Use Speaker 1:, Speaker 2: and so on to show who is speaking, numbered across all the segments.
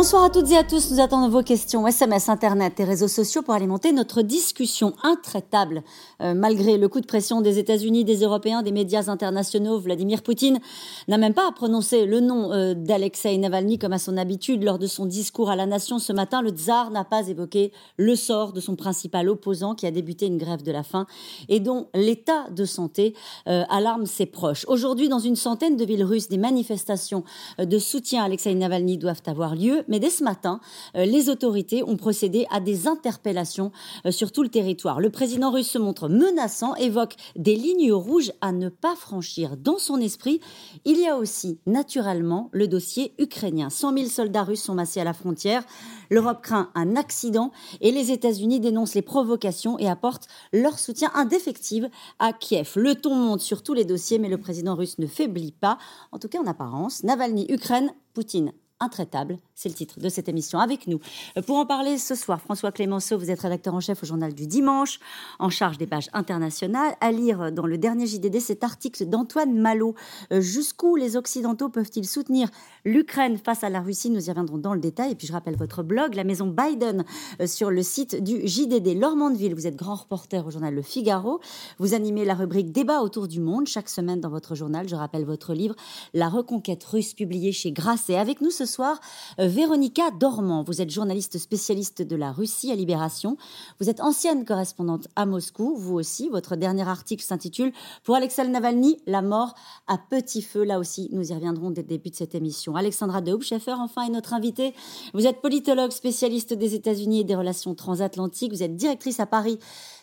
Speaker 1: Bonsoir à toutes et à tous. Nous attendons vos questions SMS, Internet et réseaux sociaux pour alimenter notre discussion intraitable. Euh, malgré le coup de pression des États-Unis, des Européens, des médias internationaux, Vladimir Poutine n'a même pas prononcé le nom euh, d'Alexei Navalny comme à son habitude lors de son discours à la nation ce matin. Le tsar n'a pas évoqué le sort de son principal opposant qui a débuté une grève de la faim et dont l'état de santé euh, alarme ses proches. Aujourd'hui, dans une centaine de villes russes, des manifestations de soutien à Alexei Navalny doivent avoir lieu mais dès ce matin, euh, les autorités ont procédé à des interpellations euh, sur tout le territoire. Le président russe se montre menaçant, évoque des lignes rouges à ne pas franchir. Dans son esprit, il y a aussi naturellement le dossier ukrainien. 100 000 soldats russes sont massés à la frontière. L'Europe craint un accident et les États-Unis dénoncent les provocations et apportent leur soutien indéfectible à Kiev. Le ton monte sur tous les dossiers, mais le président russe ne faiblit pas, en tout cas en apparence. Navalny, Ukraine, Poutine, intraitable. C'est le titre de cette émission. Avec nous, euh, pour en parler ce soir, François Clémenceau, vous êtes rédacteur en chef au journal du dimanche, en charge des pages internationales. À lire dans le dernier JDD cet article d'Antoine Malo. Euh, jusqu'où les Occidentaux peuvent-ils soutenir l'Ukraine face à la Russie? Nous y reviendrons dans le détail. Et puis je rappelle votre blog, la maison Biden, euh, sur le site du JDD. Lormandeville, vous êtes grand reporter au journal Le Figaro. Vous animez la rubrique Débat autour du monde chaque semaine dans votre journal. Je rappelle votre livre La reconquête russe, publié chez Grasset. Avec nous ce soir, euh, Véronica Dormand. Vous êtes journaliste spécialiste de la Russie à Libération. Vous êtes ancienne correspondante à Moscou, vous aussi. Votre dernier article s'intitule Pour Alexei Navalny, la mort à petit feu. Là aussi, nous y reviendrons dès le début de cette émission. Alexandra de Hoopscheffer, enfin, est notre invitée. Vous êtes politologue spécialiste des États-Unis et des relations transatlantiques. Vous êtes directrice à Paris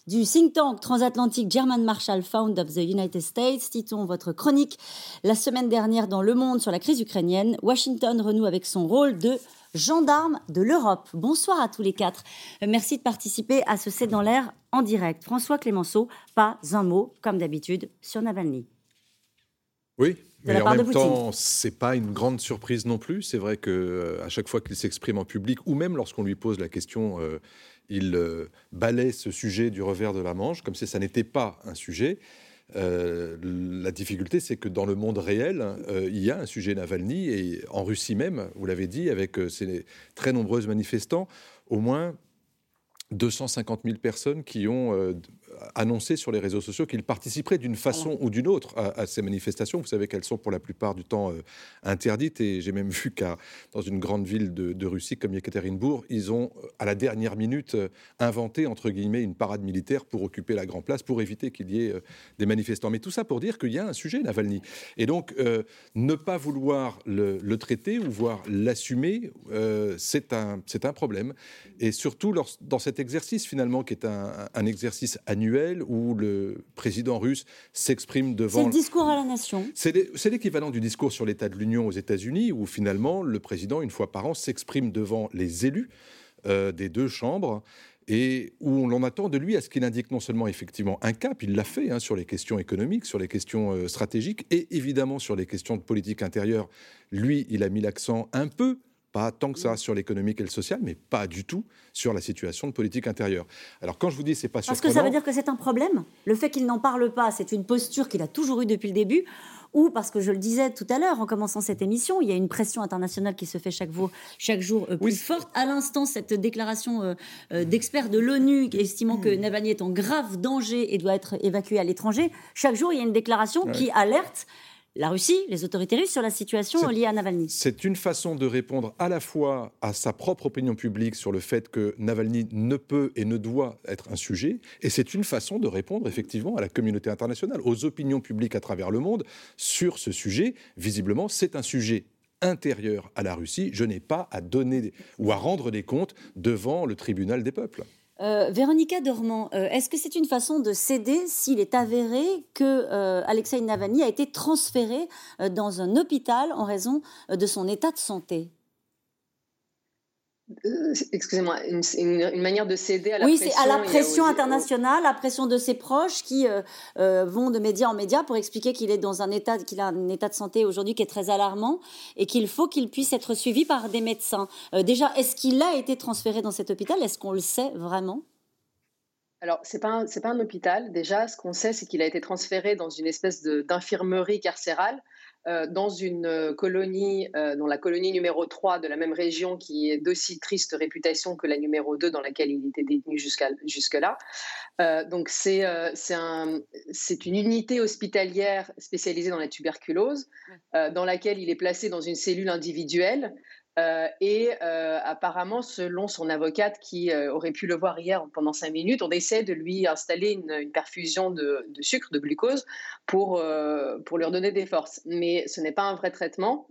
Speaker 1: du think tank transatlantique German Marshall Fund of the United States. Citons votre chronique la semaine dernière dans Le Monde sur la crise ukrainienne. Washington renoue avec son rôle de gendarme de l'Europe. Bonsoir à tous les quatre. Merci de participer à ce C'est dans l'air en direct. François Clémenceau, pas un mot, comme d'habitude, sur Navalny.
Speaker 2: Oui, mais en même temps, c'est pas une grande surprise non plus. C'est vrai que euh, à chaque fois qu'il s'exprime en public, ou même lorsqu'on lui pose la question, euh, il euh, balaie ce sujet du revers de la manche, comme si ça n'était pas un sujet. Euh, la difficulté, c'est que dans le monde réel, euh, il y a un sujet Navalny, et en Russie même, vous l'avez dit, avec ces très nombreuses manifestants, au moins 250 000 personnes qui ont annoncé sur les réseaux sociaux qu'il participerait d'une façon ou d'une autre à, ces manifestations. Vous savez qu'elles sont pour la plupart du temps euh, interdites et j'ai même vu qu'à dans une grande ville de, Russie comme Yekaterinbourg, ils ont euh, à la dernière minute euh, inventé entre guillemets une parade militaire pour occuper la Grand Place pour éviter qu'il y ait des manifestants. Mais tout ça pour dire qu'il y a un sujet Navalny et donc ne pas vouloir le, traiter ou voir l'assumer, c'est un c'est un problème et surtout dans cet exercice finalement qui est un, un exercice annuel où le président russe s'exprime devant.
Speaker 1: C'est le discours à la nation.
Speaker 2: C'est l'équivalent du discours sur l'état de l'Union aux États-Unis, où finalement le président, une fois par an, s'exprime devant les élus euh, des deux chambres et où l'on attend de lui à ce qu'il indique non seulement effectivement un cap, il l'a fait hein, sur les questions économiques, sur les questions euh, stratégiques et évidemment sur les questions de politique intérieure. Lui, il a mis l'accent un peu pas tant que ça sur l'économique et le social, mais pas du tout sur la situation de politique intérieure. Alors quand je vous dis c'est pas
Speaker 1: surprenant... Parce que ça veut dire que c'est un problème Le fait qu'il n'en parle pas, c'est une posture qu'il a toujours eue depuis le début ou parce que je le disais tout à l'heure en commençant cette émission, il y a une pression internationale qui se fait chaque, chaque jour euh, plus forte. À l'instant, cette déclaration euh, euh, d'experts de l'ONU estimant que Navalny est en grave danger et doit être évacué à l'étranger, chaque jour, il y a une déclaration qui alerte la Russie, les autorités russes sur la situation liée à Navalny.
Speaker 2: C'est une façon de répondre à la fois à sa propre opinion publique sur le fait que Navalny ne peut et ne doit être un sujet, et c'est une façon de répondre effectivement à la communauté internationale, aux opinions publiques à travers le monde sur ce sujet. Visiblement, c'est un sujet intérieur à la Russie. Je n'ai pas à donner ou à rendre des comptes devant le tribunal des peuples.
Speaker 1: Euh, Véronica Dormand, euh, est-ce que c'est une façon de céder s'il est avéré que euh, Alexei Navalny a été transféré dans un hôpital en raison de son état de santé?
Speaker 3: euh, excusez-moi, une, manière de céder à la
Speaker 1: pression. Oui, c'est à la pression internationale, la pression de ses proches qui euh, euh, vont de média en média pour expliquer qu'il est dans un état, qu'il a un état de santé aujourd'hui qui est très alarmant et qu'il faut qu'il puisse être suivi par des médecins. déjà, est-ce qu'il a été transféré dans cet hôpital? Est-ce qu'on le sait vraiment?
Speaker 3: Alors, ce n'est pas, pas, un hôpital. Déjà, ce qu'on sait, c'est qu'il a été transféré dans une espèce d'infirmerie carcérale dans une colonie, dans la colonie numéro 3 de la même région, qui est d'aussi triste réputation que la numéro 2 dans laquelle il était détenu jusque-là. donc c'est un, une unité hospitalière spécialisée dans la tuberculose, dans laquelle il est placé dans une cellule individuelle euh, et euh, apparemment, selon son avocate qui euh, aurait pu le voir hier pendant cinq minutes, on essaie de lui installer une, perfusion de, sucre, de glucose, pour, pour lui redonner des forces. Mais ce n'est pas un vrai traitement.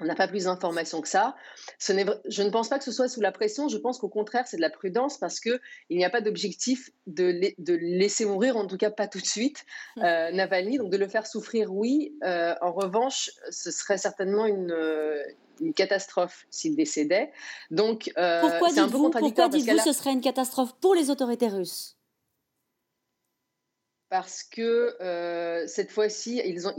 Speaker 3: On n'a pas plus d'informations que ça. Ce je ne pense pas que ce soit sous la pression. Je pense qu'au contraire, c'est de la prudence parce qu'il n'y a pas d'objectif de, de, laisser mourir, en tout cas pas tout de suite, mmh. Navalny. Donc de le faire souffrir, oui. en revanche, ce serait certainement une, une catastrophe s'il décédait. Donc,
Speaker 1: euh, pourquoi dites-vous, pourquoi dites-vous ce serait une catastrophe pour les autorités russes?
Speaker 3: Parce que euh, cette fois-ci, ils ont,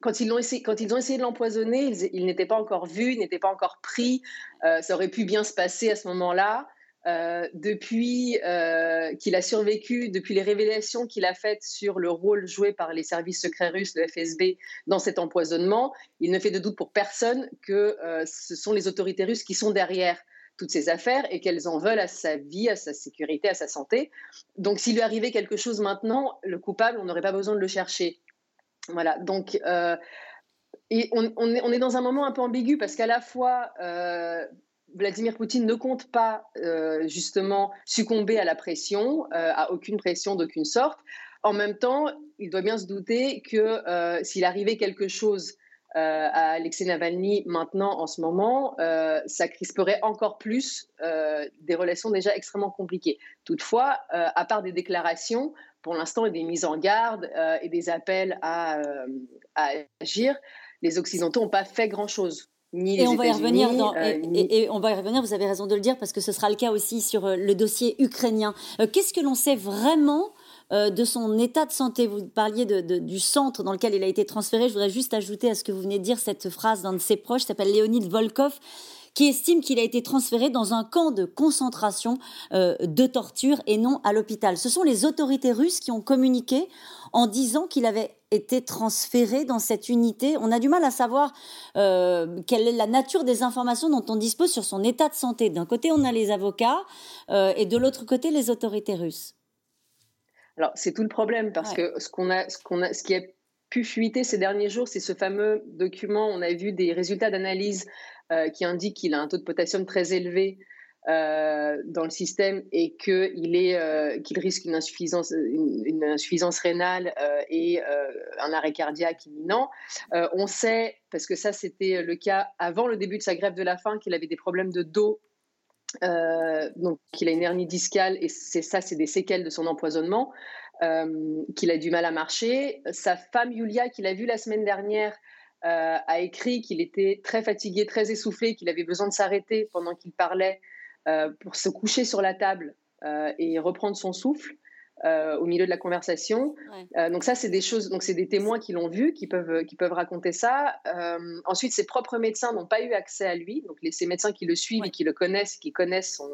Speaker 3: quand, ils ont essayé, quand ils ont essayé de l'empoisonner, ils, n'étaient pas encore vus, ils n'étaient pas encore pris. Euh, ça aurait pu bien se passer à ce moment-là. Euh, depuis euh, qu'il a survécu, depuis les révélations qu'il a faites sur le rôle joué par les services secrets russes, le FSB, dans cet empoisonnement, il ne fait de doute pour personne que euh, ce sont les autorités russes qui sont derrière toutes ces affaires et qu'elles en veulent à sa vie, à sa sécurité, à sa santé. Donc s'il lui arrivait quelque chose maintenant, le coupable, on n'aurait pas besoin de le chercher. Voilà, donc... et on, est, dans un moment un peu ambigu parce qu'à la fois, Vladimir Poutine ne compte pas euh, justement succomber à la pression, euh, à aucune pression d'aucune sorte. En même temps, il doit bien se douter que euh, s'il arrivait quelque chose à Alexei Navalny maintenant, en ce moment, ça crisperait encore plus des relations déjà extrêmement compliquées. Toutefois, à part des déclarations, pour l'instant, et des mises en garde et des appels à, à agir, les Occidentaux n'ont pas fait grand-chose
Speaker 1: et on va y revenir euh, et, on va y revenir vous avez raison de le dire parce que ce sera le cas aussi sur euh, le dossier ukrainien euh, qu'est-ce que l'on sait vraiment de son état de santé? Vous parliez de, du centre dans lequel il a été transféré. Je voudrais juste ajouter à ce que vous venez de dire cette phrase d'un de ses proches, s'appelle Léonid Volkov, qui estime qu'il a été transféré dans un camp de concentration de torture et non à l'hôpital. Ce sont les autorités russes qui ont communiqué en disant qu'il avait été transféré dans cette unité. On a du mal à savoir euh, quelle est la nature des informations dont on dispose sur son état de santé. D'un côté, on a les avocats euh, et de l'autre côté, les autorités russes.
Speaker 3: Alors, c'est tout le problème parce que ce, qu'on a, ce, qu'on a, ce qui a pu fuiter ces derniers jours, c'est ce fameux document. On a vu des résultats d'analyse euh, qui indiquent qu'il a un taux de potassium très élevé euh, dans le système et qu'il euh, qu'il risque une insuffisance, rénale et un arrêt cardiaque imminent. on sait, parce que ça c'était le cas avant le début de sa grève de la faim, qu'il avait des problèmes de dos. donc, qu'il a une hernie discale et c'est ça, c'est des séquelles de son empoisonnement, qu'il a du mal à marcher. Sa femme Yulia, qu'il a vue la semaine dernière, a écrit qu'il était très fatigué, très essoufflé, qu'il avait besoin de s'arrêter pendant qu'il parlait euh, pour se coucher sur la table euh, et reprendre son souffle. Euh, au milieu de la conversation. donc ça, c'est des choses, donc c'est des témoins qui l'ont vu, qui peuvent, qui peuvent raconter ça. ensuite, ses propres médecins n'ont pas eu accès à lui, donc les, ces médecins qui le suivent et qui le connaissent, qui connaissent son,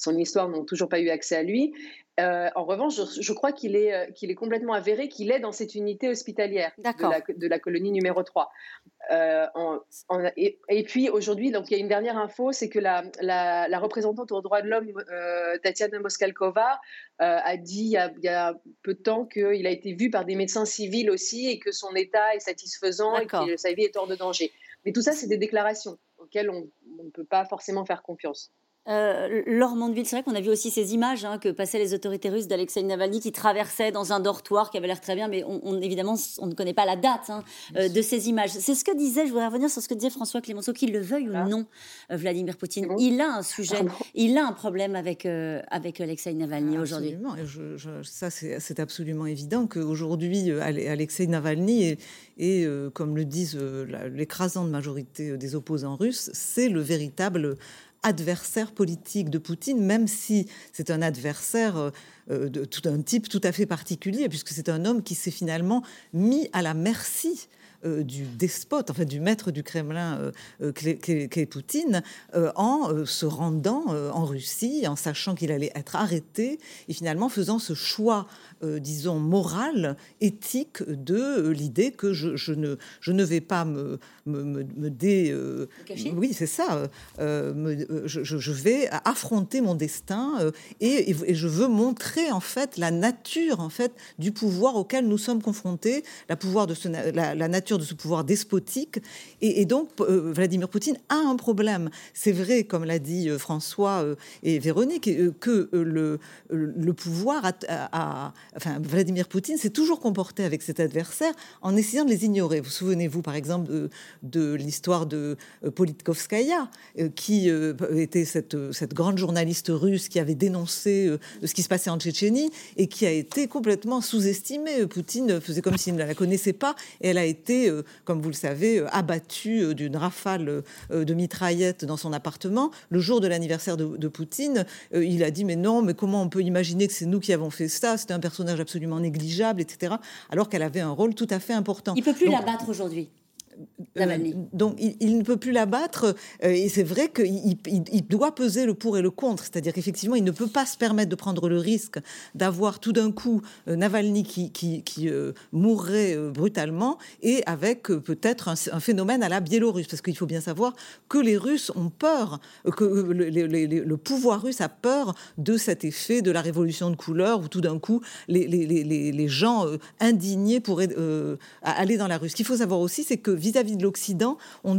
Speaker 3: son histoire, n'ont toujours pas eu accès à lui. en revanche, je, crois qu'il est, qu'il est complètement avéré qu'il est dans cette unité hospitalière de la, de la, colonie numéro 3. Euh, et, puis aujourd'hui, donc il y a une dernière info, c'est que la, la, représentante aux droits de l'homme, euh, Tatiana Moskalkova, euh, a dit il y a, peu de temps qu'il a été vu par des médecins civils aussi et que son état est satisfaisant et que sa vie est hors de danger. Mais tout ça, c'est des déclarations auxquelles on ne peut pas forcément faire confiance.
Speaker 1: Euh, Laure Mondeville, c'est vrai qu'on a vu aussi ces images hein, que passaient les autorités russes d'Alexei Navalny qui traversait dans un dortoir qui avait l'air très bien, mais on, évidemment, on ne connaît pas la date hein, euh, de ces images. C'est ce que disait, je voudrais revenir sur ce que disait François Clémenceau, qu'il le veuille ou ah. non, euh, Vladimir Poutine. Il a un sujet, il a un problème avec, euh, avec Alexei Navalny aujourd'hui.
Speaker 4: Absolument, ça c'est absolument évident qu'aujourd'hui, Alexei Navalny est, comme le disent l'écrasante majorité des opposants russes, c'est le véritable adversaire politique de Poutine, même si c'est un adversaire euh, euh, de tout un type tout à fait particulier, puisque c'est un homme qui s'est finalement mis à la merci du despote, en fait du maître du Kremlin qu'est Poutine, en se rendant en Russie, en sachant qu'il allait être arrêté et finalement faisant ce choix euh, disons, morale, éthique de l'idée que je, ne, je ne vais pas me, me, me, dé... Euh, oui, c'est ça. Euh, je, je, vais affronter mon destin et, et, je veux montrer, en fait, la nature, en fait, du pouvoir auquel nous sommes confrontés, la, pouvoir de ce, la, nature de ce pouvoir despotique. Et, donc, Vladimir Poutine a un problème. C'est vrai, comme l'a dit François et Véronique, que le, pouvoir a enfin, Vladimir Poutine s'est toujours comporté avec cet adversaire en essayant de les ignorer. Vous souvenez-vous, par exemple, de, l'histoire de euh, Politkovskaya, euh, qui euh, était cette, cette, grande journaliste russe qui avait dénoncé ce qui se passait en Tchétchénie et qui a été complètement sous-estimée. Poutine faisait comme s'il ne la connaissait pas et elle a été, comme vous le savez, abattue d'une rafale de mitraillettes dans son appartement. Le jour de l'anniversaire de, de, Poutine, il a dit mais non, mais comment on peut imaginer que c'est nous qui avons fait ça? C'était un personnage absolument négligeable, etc. Alors qu'elle avait un rôle tout à fait important.
Speaker 1: Il peut plus la battre aujourd'hui.
Speaker 4: Euh, donc il, ne peut plus la battre euh, et c'est vrai qu'il il, doit peser le pour et le contre, c'est-à-dire qu'effectivement il ne peut pas se permettre de prendre le risque d'avoir tout d'un coup euh, Navalny qui, qui, mourrait brutalement et avec peut-être un, phénomène à la Biélorusse, parce qu'il faut bien savoir que les Russes ont peur, que le, le, pouvoir russe a peur de cet effet de la révolution de couleur où tout d'un coup les, les, gens indignés pourraient aller dans la rue. Ce qu'il faut savoir aussi, c'est que vis-à-vis de l'Occident,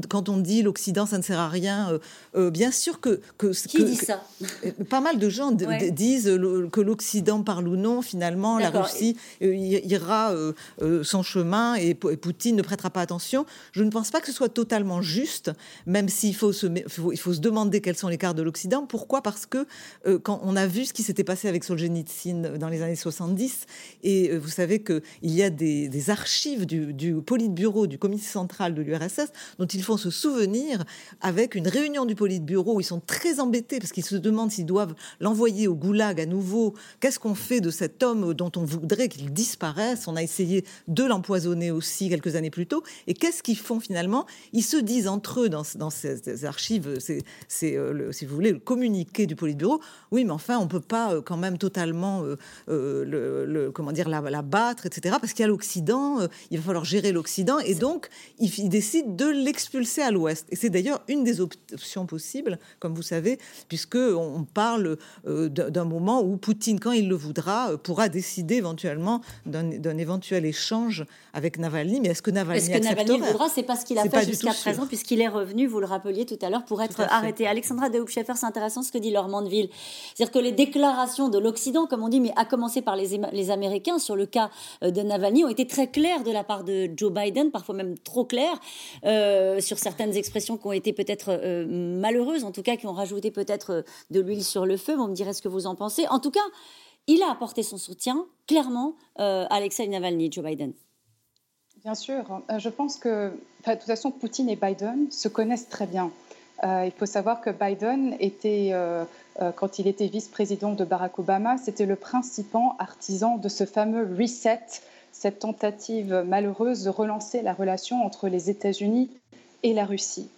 Speaker 4: quand on dit l'Occident, ça ne sert à rien, euh, euh, bien sûr que... que
Speaker 1: Qui dit ça?
Speaker 4: euh, Pas mal de gens disent que l'Occident parle ou non, finalement, la Russie ira son chemin et, Poutine ne prêtera pas attention. Je ne pense pas que ce soit totalement juste, même s'il faut se, il faut se demander quelles sont les cartes de l'Occident. Pourquoi? Parce que quand on a vu ce qui s'était passé avec Solzhenitsyn dans les années 70, et vous savez qu'il y a des, archives du, du Politburo, du Comité central de l'URSS, dont ils font se souvenir avec une réunion du Politburo où ils sont très embêtés parce qu'ils se demandent s'ils doivent l'envoyer au goulag à nouveau. Qu'est-ce qu'on fait de cet homme dont on voudrait qu'il disparaisse? On a essayé de l'empoisonner aussi quelques années plus tôt. Et qu'est-ce qu'ils font finalement? Ils se disent entre eux dans, ces, archives, c'est, euh, si vous voulez, le communiqué du Politburo. Oui, mais enfin, on peut pas euh, quand même totalement euh, le, comment dire la, la battre, etc. Parce qu'il y a l'Occident, il va falloir gérer l'Occident, et donc il, décide de l'expulser à l'ouest. Et c'est d'ailleurs une des options possibles, comme vous savez, puisque on parle euh, d'un moment où Poutine, quand il le voudra, euh, pourra décider éventuellement d'un éventuel échange avec Navalny. Mais est-ce que Navalny
Speaker 1: Est-ce que Navalny le voudra? C'est pas ce qu'il a fait jusqu'à présent, puisqu'il est revenu, vous le rappeliez tout à l'heure, pour être arrêté. Alexandra de c'est intéressant ce que dit Laure Mandeville. C'est-à-dire que les déclarations de l'Occident, comme on dit, mais à commencer par les, les Américains sur le cas euh, de Navalny, ont été très claires de la part de Joe Biden, parfois même trop euh, sur certaines expressions qui ont été peut-être euh, malheureuses, en tout cas qui ont rajouté peut-être euh, de l'huile sur le feu. Vous me direz ce que vous en pensez. En tout cas, il a apporté son soutien clairement à Alexei Navalny, Joe Biden.
Speaker 5: Bien sûr. Je pense que, de toute façon, Poutine et Biden se connaissent très bien. il faut savoir que Biden était, quand il était vice-président de Barack Obama, c'était le principal artisan de ce fameux reset cette tentative malheureuse de relancer la relation entre les États-Unis et la Russie.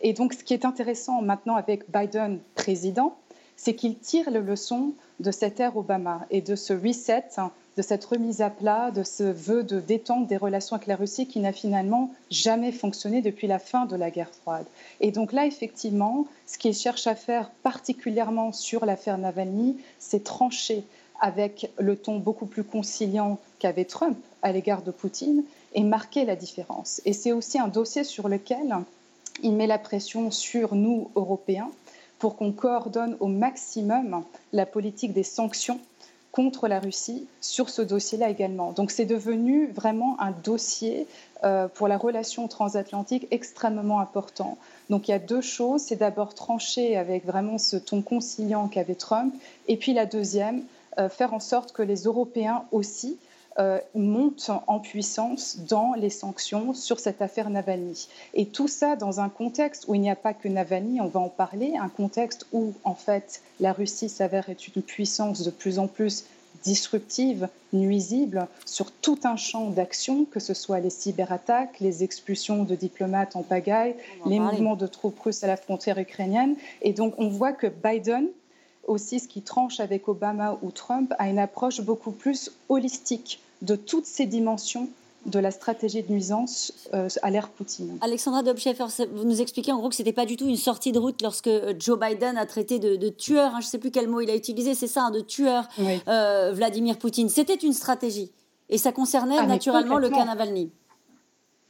Speaker 5: Et donc, ce qui est intéressant maintenant avec Biden président, c'est qu'il tire les leçons de cette ère Obama et de ce reset, de cette remise à plat, de ce vœu de détente des relations avec la Russie qui n'a finalement jamais fonctionné depuis la fin de la guerre froide. Et donc là, effectivement, ce qu'il cherche à faire particulièrement sur l'affaire Navalny, c'est trancher avec le ton beaucoup plus conciliant qu'avait Trump à l'égard de Poutine et marquer la différence. Et c'est aussi un dossier sur lequel il met la pression sur nous, Européens, pour qu'on coordonne au maximum la politique des sanctions contre la Russie sur ce dossier-là également. Donc c'est devenu vraiment un dossier euh, pour la relation transatlantique extrêmement important. Donc il y a deux choses. C'est d'abord trancher avec vraiment ce ton conciliant qu'avait Trump. Et puis la deuxième, euh, faire en sorte que les Européens aussi euh, montent en puissance dans les sanctions sur cette affaire Navalny. Et tout ça dans un contexte où il n'y a pas que Navalny, on va en parler, un contexte où en fait la Russie s'avère être une puissance de plus en plus disruptive, nuisible sur tout un champ d'action, que ce soit les cyberattaques, les expulsions de diplomates en pagaille, les mouvements de troupes russes à la frontière ukrainienne. Et donc on voit que Biden, aussi ce qui tranche avec Obama ou Trump, a une approche beaucoup plus holistique de toutes ces dimensions de la stratégie de nuisance euh, à l'ère Poutine.
Speaker 1: Alexandra Dobchefer, vous nous expliquez en gros que ce n'était pas du tout une sortie de route lorsque euh, Joe Biden a traité de, tueur, hein, je ne sais plus quel mot il a utilisé, c'est ça, hein, de tueur euh, Vladimir Poutine. C'était une stratégie et ça concernait ah, naturellement le cas Navalny.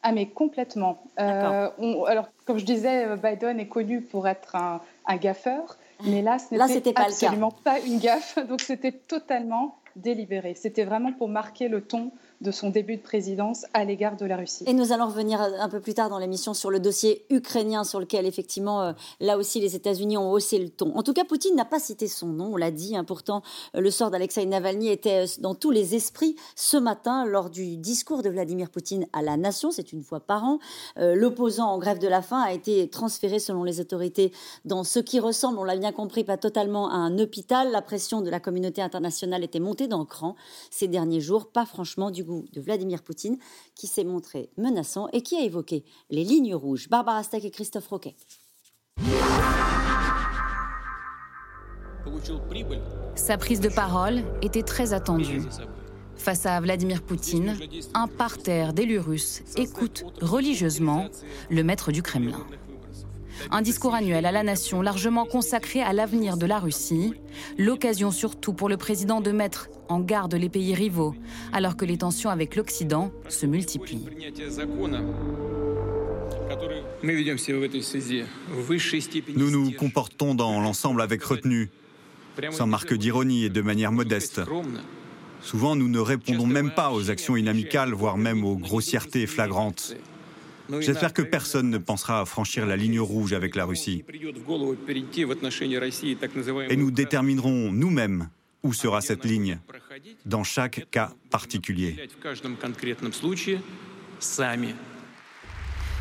Speaker 5: Ah mais complètement. alors comme je disais, Biden est connu pour être un, gaffeur, mais là ce n'était absolument pas une gaffe, donc c'était totalement délibéré. C'était vraiment pour marquer le ton de son début de présidence à l'égard de la Russie.
Speaker 1: Et nous allons revenir un peu plus tard dans l'émission sur le dossier ukrainien sur lequel effectivement euh, là aussi les États-Unis ont haussé le ton. En tout cas, Poutine n'a pas cité son nom, on l'a dit. Hein. pourtant, euh, le sort d'Alexei Navalny était euh, dans tous les esprits ce matin lors du discours de Vladimir Poutine à la nation. C'est une fois par an. L'opposant en grève de la faim a été transféré selon les autorités dans ce qui ressemble, on l'a bien compris, pas totalement à un hôpital. La pression de la communauté internationale était montée d'un cran ces derniers jours, pas franchement du de Vladimir Poutine, qui s'est montré menaçant et qui a évoqué les lignes rouges. Barbara Steck et Christophe Roquet.
Speaker 6: Sa prise de parole était très attendue. Face à Vladimir Poutine, un parterre d'élus russes écoute religieusement le maître du Kremlin. Un discours annuel à la nation largement consacré à l'avenir de la Russie, l'occasion surtout pour le président de mettre en garde les pays rivaux, alors que les tensions avec l'Occident se multiplient.
Speaker 7: Nous nous comportons dans l'ensemble avec retenue, sans marque d'ironie et de manière modeste. Souvent, nous ne répondons même pas aux actions inamicales, voire même aux grossièretés flagrantes. J'espère que personne ne pensera à franchir la ligne rouge avec la Russie. Et nous déterminerons nous-mêmes où sera cette ligne dans chaque cas particulier.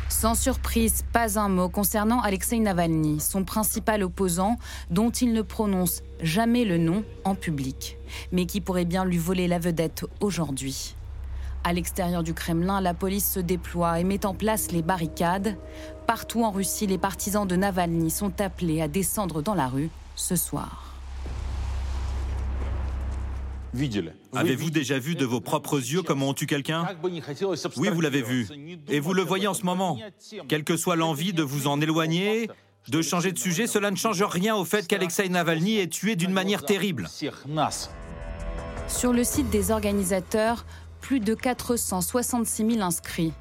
Speaker 6: Sans surprise, pas un mot concernant Alexei Navalny, son principal opposant, dont il ne prononce jamais le nom en public, mais qui pourrait bien lui voler la vedette aujourd'hui. À l'extérieur du Kremlin, la police se déploie et met en place les barricades. Partout en Russie, les partisans de Navalny sont appelés à descendre dans la rue ce soir.
Speaker 7: Avez-vous déjà vu de vos propres yeux comment on tue quelqu'un Oui, vous l'avez vu. Et vous le voyez en ce moment. Quelle que soit l'envie de vous en éloigner, de changer de sujet, cela ne change rien au fait qu'Alexei Navalny est tué d'une manière terrible.
Speaker 6: Sur le site des organisateurs, plus de 466 000 inscrits.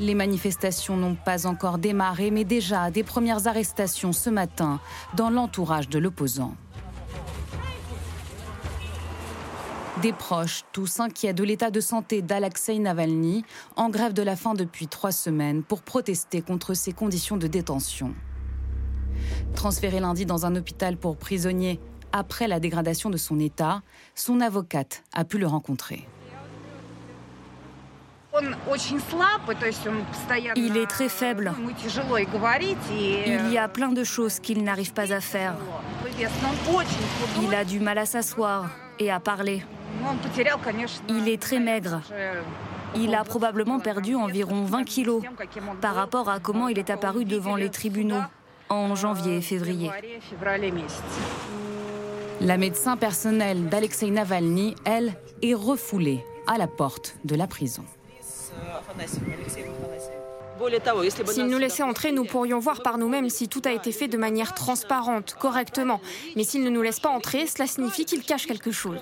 Speaker 6: Les manifestations n'ont pas encore démarré, mais déjà des premières arrestations ce matin dans l'entourage de l'opposant. Des proches, tous inquiets de l'état de santé d'Alexei Navalny, en grève de la faim depuis trois semaines pour protester contre ses conditions de détention. Transféré lundi dans un hôpital pour prisonniers après la dégradation de son état, son avocate a pu le rencontrer.
Speaker 8: Il est très faible. Il y a plein de choses qu'il n'arrive pas à faire. Il a du mal à s'asseoir et à parler. Il est très maigre. Il a probablement perdu environ 20 kilos par rapport à comment il est apparu devant les tribunaux en janvier et février.
Speaker 6: La médecin personnelle d'Alexei Navalny, elle, est refoulée à la porte de la prison.
Speaker 8: S'il nous laissait entrer, nous pourrions voir par nous-mêmes si tout a été fait de manière transparente, correctement. Mais s'il ne nous laisse pas entrer, cela signifie qu'il cache quelque chose.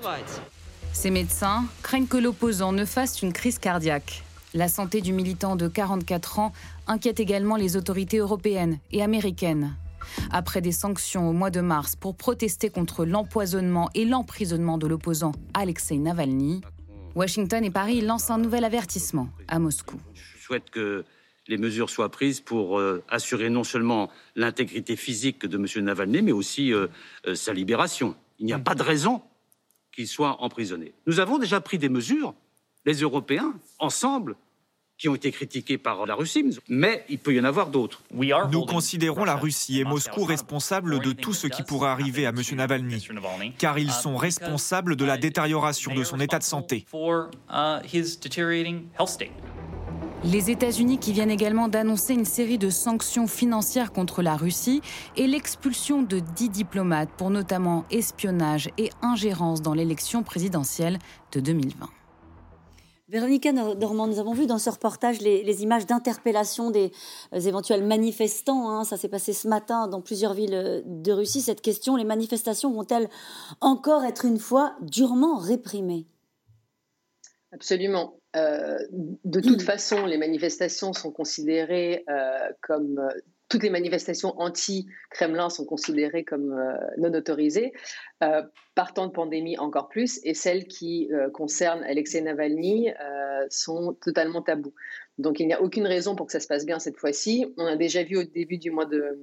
Speaker 6: Ces médecins craignent que l'opposant ne fasse une crise cardiaque. La santé du militant de 44 ans inquiète également les autorités européennes et américaines après des sanctions au mois de mars pour protester contre l'empoisonnement et l'emprisonnement de l'opposant Alexei Navalny, Washington et Paris lancent un nouvel avertissement à Moscou.
Speaker 9: Je souhaite que les mesures soient prises pour euh, assurer non seulement l'intégrité physique de M. Navalny, mais aussi euh, euh, sa libération. Il n'y a pas de raison qu'il soit emprisonné. Nous avons déjà pris des mesures, les Européens, ensemble, qui ont été critiqués par la Russie, mais il peut y en avoir d'autres.
Speaker 10: Nous considérons la Russie et Moscou responsables de tout ce qui pourrait arriver à M. Navalny, car ils sont responsables de la détérioration de son état de santé.
Speaker 6: Les États-Unis qui viennent également d'annoncer une série de sanctions financières contre la Russie et l'expulsion de dix diplomates pour notamment espionnage et ingérence dans l'élection présidentielle de 2020.
Speaker 1: Véronica Normand, nous avons vu dans ce reportage les, images d'interpellation des euh, éventuels manifestants. Hein. Ça s'est passé ce matin dans plusieurs villes euh, de Russie. Cette question, les manifestations vont-elles encore être une fois durement réprimées?
Speaker 3: Absolument. Euh, de toute façon, les manifestations sont considérées comme toutes les manifestations anti-Kremlin sont considérées comme euh, non autorisées, euh, par temps de pandémie encore plus, et celles qui euh, concernent Alexei Navalny sont totalement tabous. Donc il n'y a aucune raison pour que ça se passe bien cette fois-ci. On a déjà vu au début du mois de,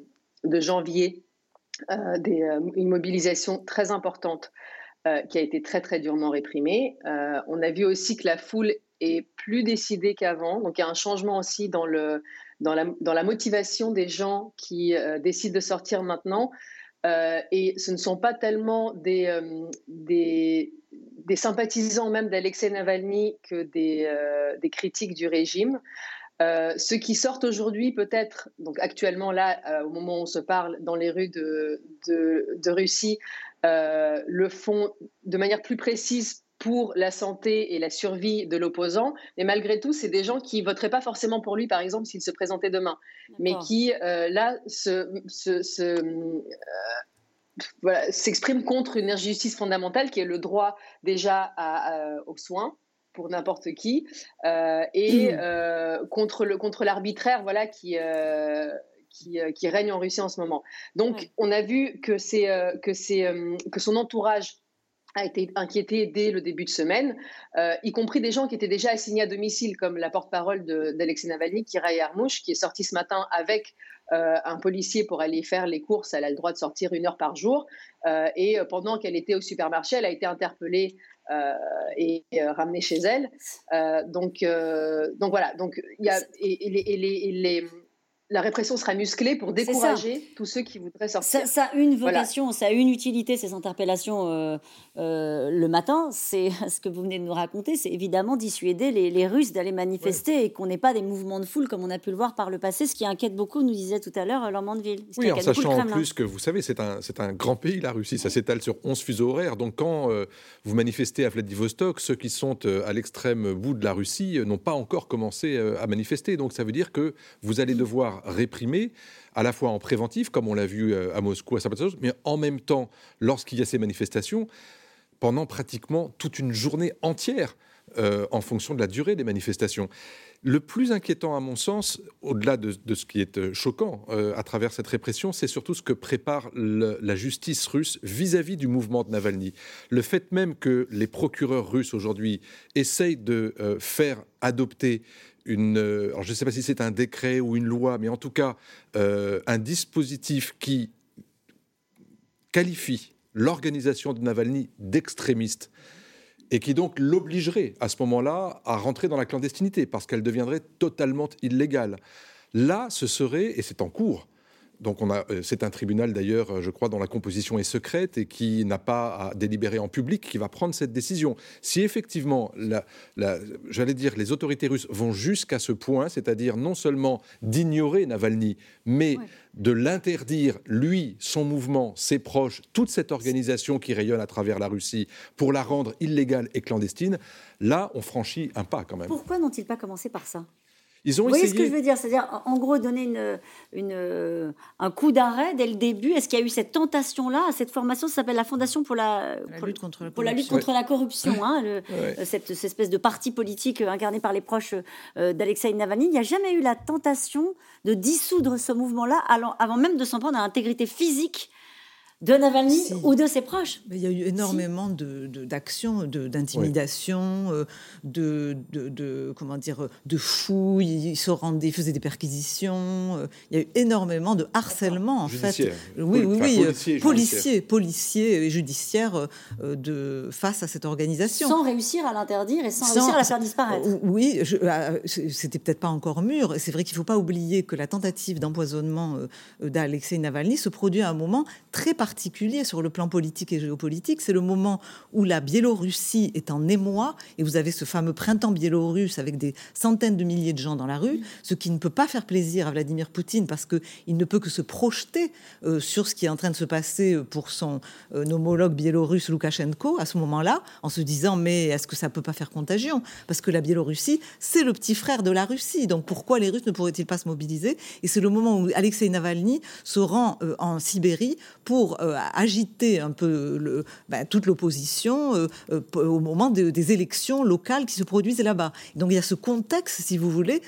Speaker 3: janvier une mobilisation très importante qui a été très très durement réprimée. on a vu aussi que la foule est plus décidée qu'avant, donc il y a un changement aussi dans le dans la, motivation des gens qui euh, décident de sortir maintenant. Euh, et ce ne sont pas tellement des, euh, sympathisants même d'Alexei Navalny que des, critiques du régime. ceux qui sortent aujourd'hui, peut-être, donc actuellement là, au moment où on se parle, dans les rues de Russie, le font de manière plus précise pour la santé et la survie de l'opposant. Mais malgré tout, c'est des gens qui voteraient pas forcément pour lui, par exemple, s'il se présentait demain, mais qui, euh, là, se, euh, s'expriment contre une injustice fondamentale qui est le droit déjà aux soins pour n'importe qui euh, et mmh. contre le contre l'arbitraire voilà qui qui, règne en Russie en ce moment. Donc, on a vu que c'est que c'est que son entourage a été inquiété dès le début de semaine, euh, y compris des gens qui étaient déjà assignés à domicile, comme la porte-parole d'Alexei Navalny, Kira Yarmouche, qui est sortie ce matin avec euh, un policier pour aller faire les courses. Elle a le droit de sortir une heure par jour. Euh, et pendant qu'elle était au supermarché, elle a été interpellée et ramenée chez elle. donc, donc voilà. Donc y a et, les la répression sera musclée pour décourager tous ceux qui voudraient sortir.
Speaker 1: Ça, a une vocation, ça a une utilité, ces interpellations euh, euh, le matin. C'est ce que vous venez de nous raconter, c'est évidemment dissuader les, Russes d'aller manifester et qu'on n'ait pas des mouvements de foule comme on a pu le voir par le passé, ce qui inquiète beaucoup, nous disait tout à l'heure euh, Lormandville.
Speaker 2: Oui, en sachant en plus que vous savez, c'est un, un grand pays, la Russie, ça s'étale sur 11 fuseaux horaires. Donc quand vous manifestez à Vladivostok, ceux qui sont à l'extrême bout de la Russie n'ont pas encore commencé à manifester. Donc ça veut dire que vous allez devoir réprimer, à la fois en préventif, comme on l'a vu euh, à Moscou, à Saint-Pétersbourg, mais en même temps, lorsqu'il y a ces manifestations, pendant pratiquement toute une journée entière, euh, en fonction de la durée des manifestations. Le plus inquiétant, à mon sens, au-delà de, ce qui est euh, choquant à travers cette répression, c'est surtout ce que prépare la justice russe vis-à-vis du mouvement de Navalny. Le fait même que les procureurs russes aujourd'hui essayent de faire adopter euh, alors je ne sais pas si c'est un décret ou une loi, mais en tout cas euh, un dispositif qui qualifie l'organisation de Navalny d'extrémiste et qui donc l'obligerait à ce moment-là à rentrer dans la clandestinité parce qu'elle deviendrait totalement illégale. Là, ce serait, et c'est en cours, donc euh, c'est un tribunal d'ailleurs, euh, je crois, dont la composition est secrète et qui n'a pas à délibérer en public, qui va prendre cette décision. Si effectivement, j'allais dire, les autorités russes vont jusqu'à ce point, c'est-à-dire non seulement d'ignorer Navalny, mais de l'interdire, lui, son mouvement, ses proches, toute cette organisation qui rayonne à travers la Russie, pour la rendre illégale et clandestine, là, on franchit un pas quand même.
Speaker 1: Pourquoi n'ont-ils pas commencé par ça?
Speaker 2: Ils ont
Speaker 1: Vous voyez ce que je veux dire? C'est-à-dire, en gros, donner une, une, un coup d'arrêt dès le début. Est-ce qu'il y a eu cette tentation-là? Cette formation ça s'appelle la Fondation pour la,
Speaker 4: lutte contre la
Speaker 1: pour la, lutte contre la corruption. Hein, euh, cette, espèce de parti politique euh, incarné par les proches euh, d'Alexei Navalny. Il n'y a jamais eu la tentation de dissoudre ce mouvement-là avant même de s'en prendre à l'intégrité physique de Navalny ou de ses proches.
Speaker 4: Mais il y a eu énormément d'actions, de, d'intimidation, euh, de, de, comment dire, de fouilles. Ils se rendaient, ils faisaient des perquisitions. Euh, il y a eu énormément de harcèlement en fait. Oui, oui, oui, policiers, policiers et judiciaires euh, de face à cette organisation.
Speaker 1: Sans réussir à l'interdire et sans, réussir à la faire disparaître.
Speaker 4: Oui, c'était peut-être pas encore mûr. C'est vrai qu'il ne faut pas oublier que la tentative d'empoisonnement d'Alexei Navalny se produit à un moment très particulier particulier sur le plan politique et géopolitique, c'est le moment où la Biélorussie est en émoi et vous avez ce fameux printemps biélorusse avec des centaines de milliers de gens dans la rue, ce qui ne peut pas faire plaisir à Vladimir Poutine parce qu'il ne peut que se projeter euh, sur ce qui est en train de se passer pour son euh, homologue biélorusse Loukachenko à ce moment-là, en se disant mais est-ce que ça peut pas faire contagion? Parce que la Biélorussie, c'est le petit frère de la Russie, donc pourquoi les Russes ne pourraient-ils pas se mobiliser? Et c'est le moment où Alexei Navalny se rend euh, en Sibérie pour euh, agiter un peu le, ben, toute l'opposition euh, euh, au moment des élections locales qui se produisent là-bas. Donc il y a ce contexte, si vous voulez,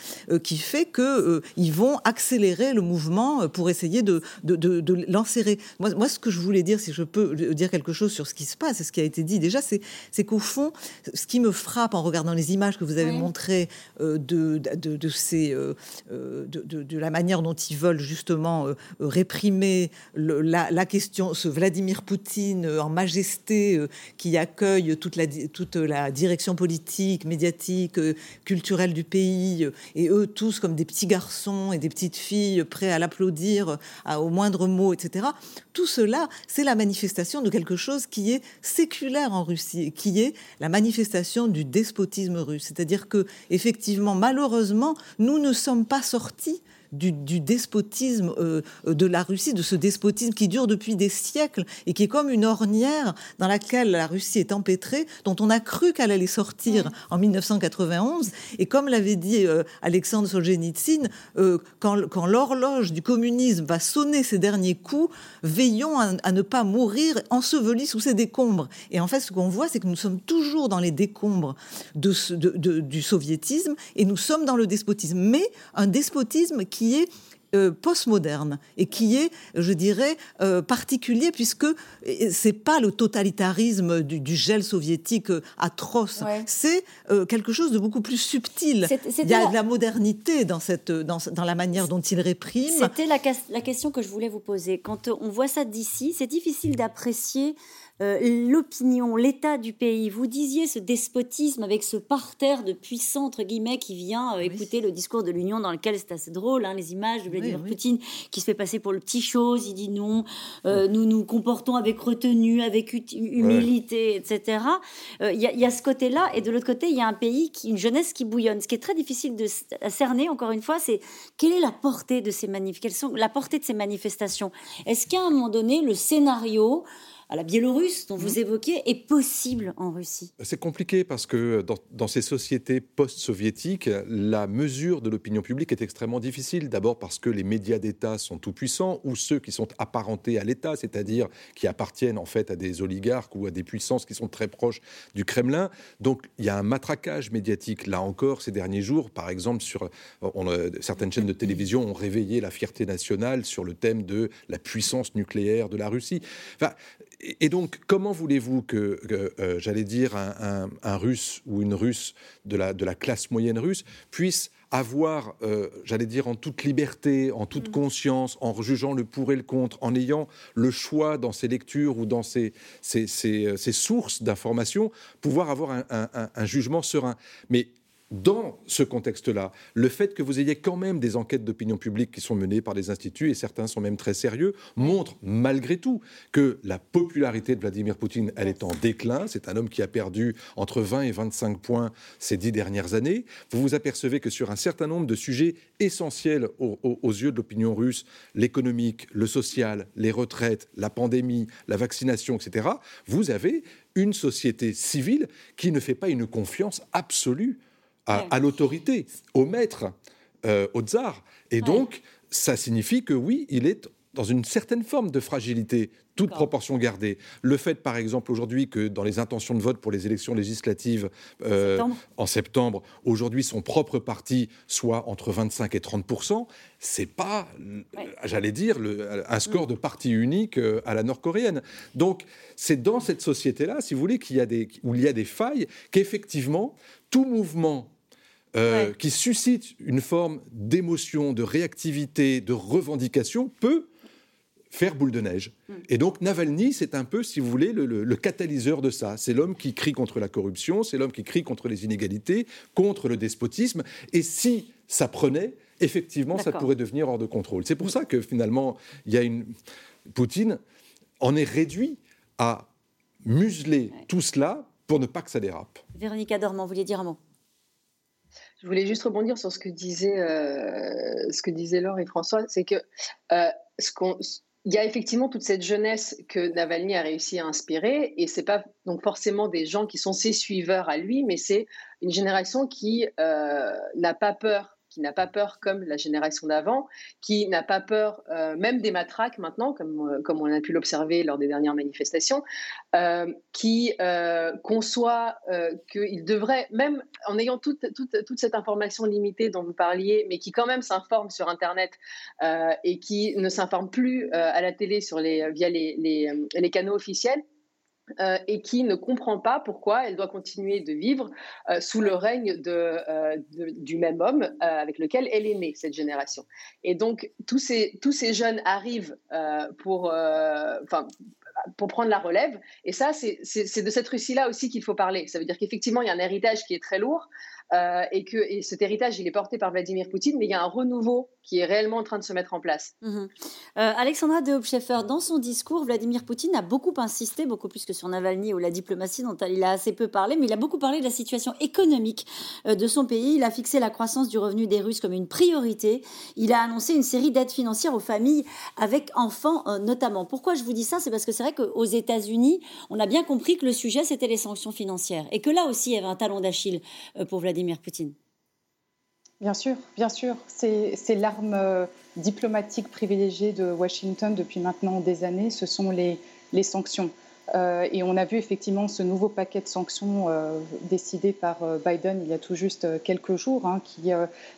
Speaker 4: qui fait que ils vont accélérer le mouvement pour essayer de, de, de, l'enserrer. Moi, moi, ce que je voulais dire, si je peux dire quelque chose sur ce qui se passe, et ce qui a été dit déjà, c'est qu'au fond, ce qui me frappe en regardant les images que vous avez montrées de, de, ces, de, la manière dont ils veulent justement réprimer la, la question ce Vladimir Poutine euh, en majesté euh, qui accueille toute la, toute la direction politique, médiatique, euh, culturelle du pays, et eux tous comme des petits garçons et des petites filles prêts à l'applaudir au moindre mot, etc. Tout cela, c'est la manifestation de quelque chose qui est séculaire en Russie, qui est la manifestation du despotisme russe. C'est-à-dire que, effectivement, malheureusement, nous ne sommes pas sortis du, despotisme euh, de la Russie, de ce despotisme qui dure depuis des siècles et qui est comme une ornière dans laquelle la Russie est empêtrée, dont on a cru qu'elle allait sortir en 1991. Et comme l'avait dit euh, Alexandre Solzhenitsyn, euh, quand, l'horloge du communisme va sonner ses derniers coups, veillons à, ne pas mourir ensevelis sous ces décombres. Et en fait, ce qu'on voit, c'est que nous sommes toujours dans les décombres du soviétisme et nous sommes dans le despotisme. Mais un despotisme qui qui est euh, postmoderne et qui est, je dirais, euh, particulier puisque c'est pas le totalitarisme du, gel soviétique euh, atroce, c'est quelque chose de beaucoup plus subtil. Il y a de la modernité dans, cette, dans, dans la manière dont il réprime.
Speaker 1: C'était la, la question que je voulais vous poser. Quand on voit ça d'ici, c'est difficile d'apprécier euh, l'opinion, l'état du pays. Vous disiez ce despotisme avec ce parterre de puissants, entre guillemets, qui vient euh, écouter le discours de l'Union dans lequel c'est assez drôle, hein, les images de Vladimir Poutine qui se fait passer pour le petit chose, il dit non, euh, nous nous comportons avec retenue, avec humilité, etc. Il y, a ce côté-là, et de l'autre côté, il y a un pays, qui, une jeunesse qui bouillonne. Ce qui est très difficile de cerner, encore une fois, c'est quelle est la portée de ces manifestations, la portée de ces manifestations. Est-ce qu'à un moment donné, le scénario à la Biélorusse dont vous mmh. évoquez est possible en Russie
Speaker 2: C'est compliqué parce que dans, ces sociétés post-soviétiques, la mesure de l'opinion publique est extrêmement difficile. D'abord parce que les médias d'État sont tout puissants ou ceux qui sont apparentés à l'État, c'est-à-dire qui appartiennent en fait à des oligarques ou à des puissances qui sont très proches du Kremlin. Donc il y a un matraquage médiatique. Là encore, ces derniers jours, par exemple, sur certaines chaînes de télévision ont réveillé la fierté nationale sur le thème de la puissance nucléaire de la Russie. Enfin, et donc, comment voulez-vous que, euh, j'allais dire, un, Russe ou une Russe de la, de la classe moyenne russe puisse avoir, euh, j'allais dire, en toute liberté, en toute mm. conscience, en jugeant le pour et le contre, en ayant le choix dans ses lectures ou dans ses, ses, euh, sources d'informations, pouvoir avoir un, un, jugement serein. Mais dans ce contexte-là, le fait que vous ayez quand même des enquêtes d'opinion publique qui sont menées par des instituts, et certains sont même très sérieux, montre malgré tout que la popularité de Vladimir Poutine, elle est en déclin. C'est un homme qui a perdu entre 20 et 25 points ces dix dernières années. Vous vous apercevez que sur un certain nombre de sujets essentiels aux, aux yeux de l'opinion russe, l'économique, le social, les retraites, la pandémie, la vaccination, etc., vous avez une société civile qui ne fait pas une confiance absolue à, l'autorité, au maître, euh, au tsar. Et donc, ça signifie que oui, il est dans une certaine forme de fragilité, toute proportion gardée. Le fait, par exemple, aujourd'hui, que dans les intentions de vote pour les élections législatives euh, en septembre, aujourd'hui, son propre parti soit entre 25 et 30% c'est pas, j'allais dire, un score mm. de parti unique euh, à la nord-coréenne. Donc, c'est dans cette société-là, si vous voulez, qu'il y a des, où il y a des failles, qu'effectivement, tout mouvement euh, qui suscite une forme d'émotion, de réactivité, de revendication peut faire boule de neige. Mm. Et donc Navalny, c'est un peu, si vous voulez, le, catalyseur de ça. C'est l'homme qui crie contre la corruption, c'est l'homme qui crie contre les inégalités, contre le despotisme. Et si ça prenait, effectivement, ça pourrait devenir hors de contrôle. C'est pour ça que finalement, il y a une... Poutine en est réduit à museler tout cela pour ne pas que ça dérape.
Speaker 1: Véronique Adormand, vous vouliez dire un mot?
Speaker 3: Je voulais juste rebondir sur ce que disait, euh, ce que disaient Laure et François, c'est que euh, il y a effectivement toute cette jeunesse que Navalny a réussi à inspirer, et c'est pas donc forcément des gens qui sont ses suiveurs à lui, mais c'est une génération qui euh, n'a pas peur qui n'a pas peur comme la génération d'avant, qui n'a pas peur euh, même des matraques maintenant, comme, euh, comme on a pu l'observer lors des dernières manifestations, euh, qui conçoit qu'il devrait, même en ayant toute, toute, toute, cette information limitée dont vous parliez, mais qui quand même s'informe sur Internet et qui ne s'informe plus à la télé sur les, via les, les, les canaux officiels, euh, et qui ne comprend pas pourquoi elle doit continuer de vivre euh, sous le règne euh, de, du même homme avec lequel elle est née, cette génération. Et donc, tous ces, tous ces jeunes arrivent pour, pour prendre la relève. Et ça, c'est de cette Russie-là aussi qu'il faut parler. Ça veut dire qu'effectivement, il y a un héritage qui est très lourd, euh, et que et cet héritage, il est porté par Vladimir Poutine, mais il y a un renouveau qui est réellement en train de se mettre en place.
Speaker 1: Mhm. Euh, Alexandra de Hopscheffer, dans son discours, Vladimir Poutine a beaucoup insisté, beaucoup plus que sur Navalny ou la diplomatie dont il a assez peu parlé, mais il a beaucoup parlé de la situation économique euh, de son pays. Il a fixé la croissance du revenu des Russes comme une priorité. Il a annoncé une série d'aides financières aux familles avec enfants notamment. Pourquoi je vous dis ça? C'est parce que c'est vrai qu'aux États-Unis, on a bien compris que le sujet, c'était les sanctions financières. Et que là aussi, il y avait un talon d'Achille pour Vladimir Poutine
Speaker 5: Bien sûr, bien sûr. C'est l'arme euh, diplomatique privilégiée de Washington depuis maintenant des années, ce sont les, sanctions. Euh, et on a vu effectivement ce nouveau paquet de sanctions euh, décidé par Biden il y a tout juste quelques jours, hein, qui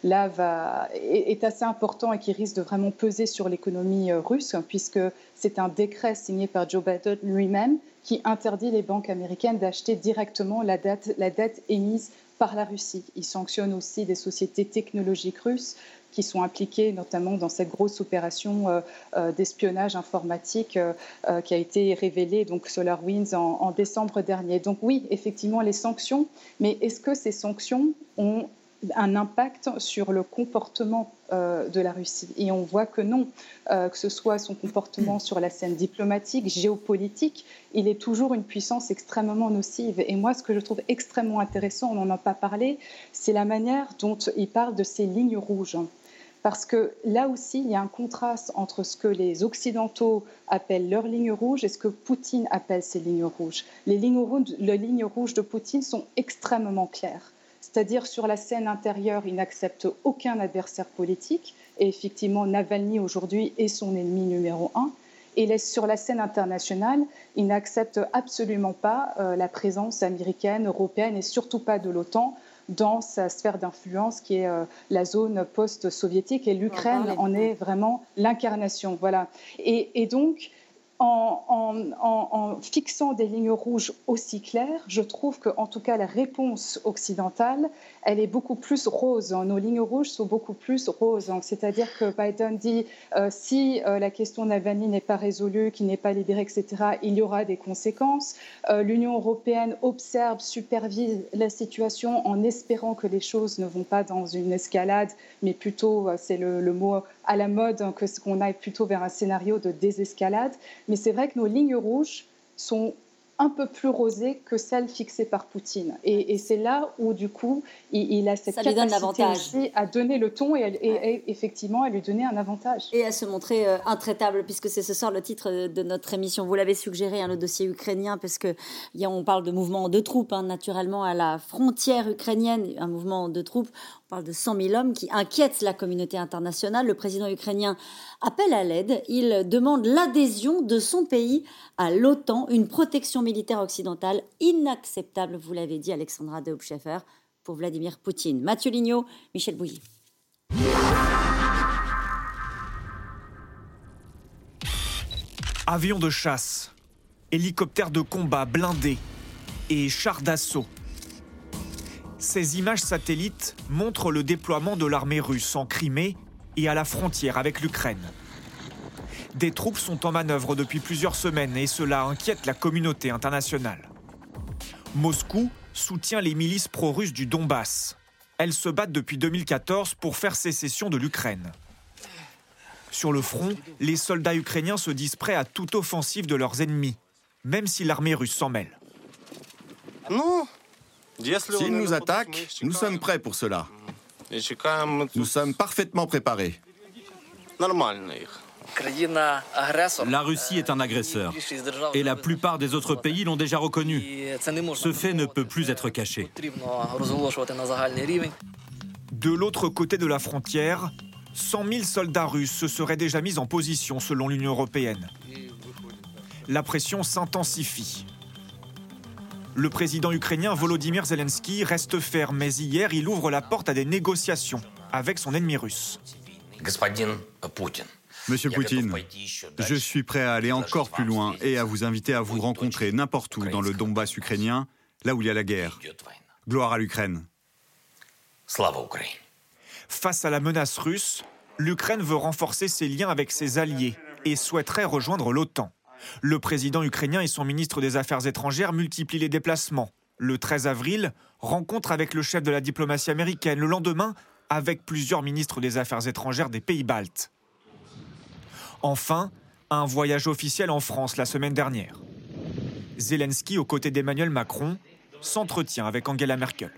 Speaker 5: là va, est, assez important et qui risque de vraiment peser sur l'économie russe, puisque c'est un décret signé par Joe Biden lui-même qui interdit les banques américaines d'acheter directement la dette émise par la Russie. Il sanctionne aussi des sociétés technologiques russes qui sont impliquées notamment dans cette grosse opération euh, euh, d'espionnage informatique euh, qui a été révélée, donc SolarWinds, en, en décembre dernier. Donc oui, effectivement, les sanctions, mais est-ce que ces sanctions ont un impact sur le comportement euh, de la Russie. Et on voit que non, euh, que ce soit son comportement sur la scène diplomatique, géopolitique, il est toujours une puissance extrêmement nocive. Et moi, ce que je trouve extrêmement intéressant, on n'en a pas parlé, c'est la manière dont il parle de ces lignes rouges. Parce que là aussi, il y a un contraste entre ce que les Occidentaux appellent leurs lignes rouges et ce que Poutine appelle ses lignes rouges. Les lignes rouges, les lignes rouges de Poutine sont extrêmement claires. C'est-à-dire sur la scène intérieure, il n'accepte aucun adversaire politique. Et effectivement, Navalny aujourd'hui est son ennemi numéro un. Et sur la scène internationale, il n'accepte absolument pas euh, la présence américaine, européenne et surtout pas de l'OTAN dans sa sphère d'influence qui est euh, la zone post-soviétique et l'Ukraine en est vraiment l'incarnation. Voilà. Et, et donc, en, fixant des lignes rouges aussi claires, je trouve qu'en tout cas la réponse occidentale, elle est beaucoup plus rose. Nos lignes rouges sont beaucoup plus roses. C'est-à-dire que Biden dit euh, si euh, la question Navalny n'est pas résolue, qu'il n'est pas libéré, etc., il y aura des conséquences. Euh, L'Union européenne observe, supervise la situation en espérant que les choses ne vont pas dans une escalade, mais plutôt, c'est le, le mot à la mode, hein, que qu'on aille plutôt vers un scénario de désescalade. Mais c'est vrai que nos lignes rouges sont un peu plus rosée que celle fixée par Poutine. Et, c'est là où, du coup, il, a cette capacité aussi à donner le ton et, effectivement à lui donner un avantage.
Speaker 1: Et à se montrer euh, intraitable, puisque c'est ce soir le titre de notre émission. Vous l'avez suggéré, hein, le dossier ukrainien, parce que on parle de mouvement de troupes, hein, naturellement, à la frontière ukrainienne, un mouvement de troupes. Parle de 100 000 hommes qui inquiètent la communauté internationale. Le président ukrainien appelle à l'aide. Il demande l'adhésion de son pays à l'OTAN, une protection militaire occidentale inacceptable, vous l'avez dit, Alexandra Deubscheffer, pour Vladimir Poutine. Mathieu Lignot, Michel Bouilly.
Speaker 10: Avions de chasse, hélicoptères de combat blindés et chars d'assaut ces images satellites montrent le déploiement de l'armée russe en Crimée et à la frontière avec l'Ukraine. Des troupes sont en manœuvre depuis plusieurs semaines et cela inquiète la communauté internationale. Moscou soutient les milices pro-russes du Donbass. Elles se battent depuis 2014 pour faire sécession de l'Ukraine. Sur le front, les soldats ukrainiens se disent prêts à toute offensive de leurs ennemis, même si l'armée russe s'en mêle.
Speaker 11: Non, S'ils nous attaquent, nous sommes prêts pour cela. Nous sommes parfaitement préparés.
Speaker 12: La Russie est un agresseur et la plupart des autres pays l'ont déjà reconnu. Ce fait ne peut plus être caché.
Speaker 10: De l'autre côté de la frontière, 100 000 soldats russes se seraient déjà mis en position selon l'Union européenne. La pression s'intensifie. Le président ukrainien Volodymyr Zelensky reste ferme, mais hier, il ouvre la porte à des négociations avec son ennemi russe.
Speaker 7: Monsieur Poutine, je suis prêt à aller encore plus loin et à vous inviter à vous rencontrer n'importe où dans le Donbass ukrainien, là où il y a la guerre. Gloire à l'Ukraine.
Speaker 10: Face à la menace russe, l'Ukraine veut renforcer ses liens avec ses alliés et souhaiterait rejoindre l'OTAN. Le président ukrainien et son ministre des Affaires étrangères multiplient les déplacements. Le 13 avril, rencontre avec le chef de la diplomatie américaine. Le lendemain, avec plusieurs ministres des Affaires étrangères des pays baltes. Enfin, un voyage officiel en France la semaine dernière. Zelensky, aux côtés d'Emmanuel Macron, s'entretient avec Angela Merkel.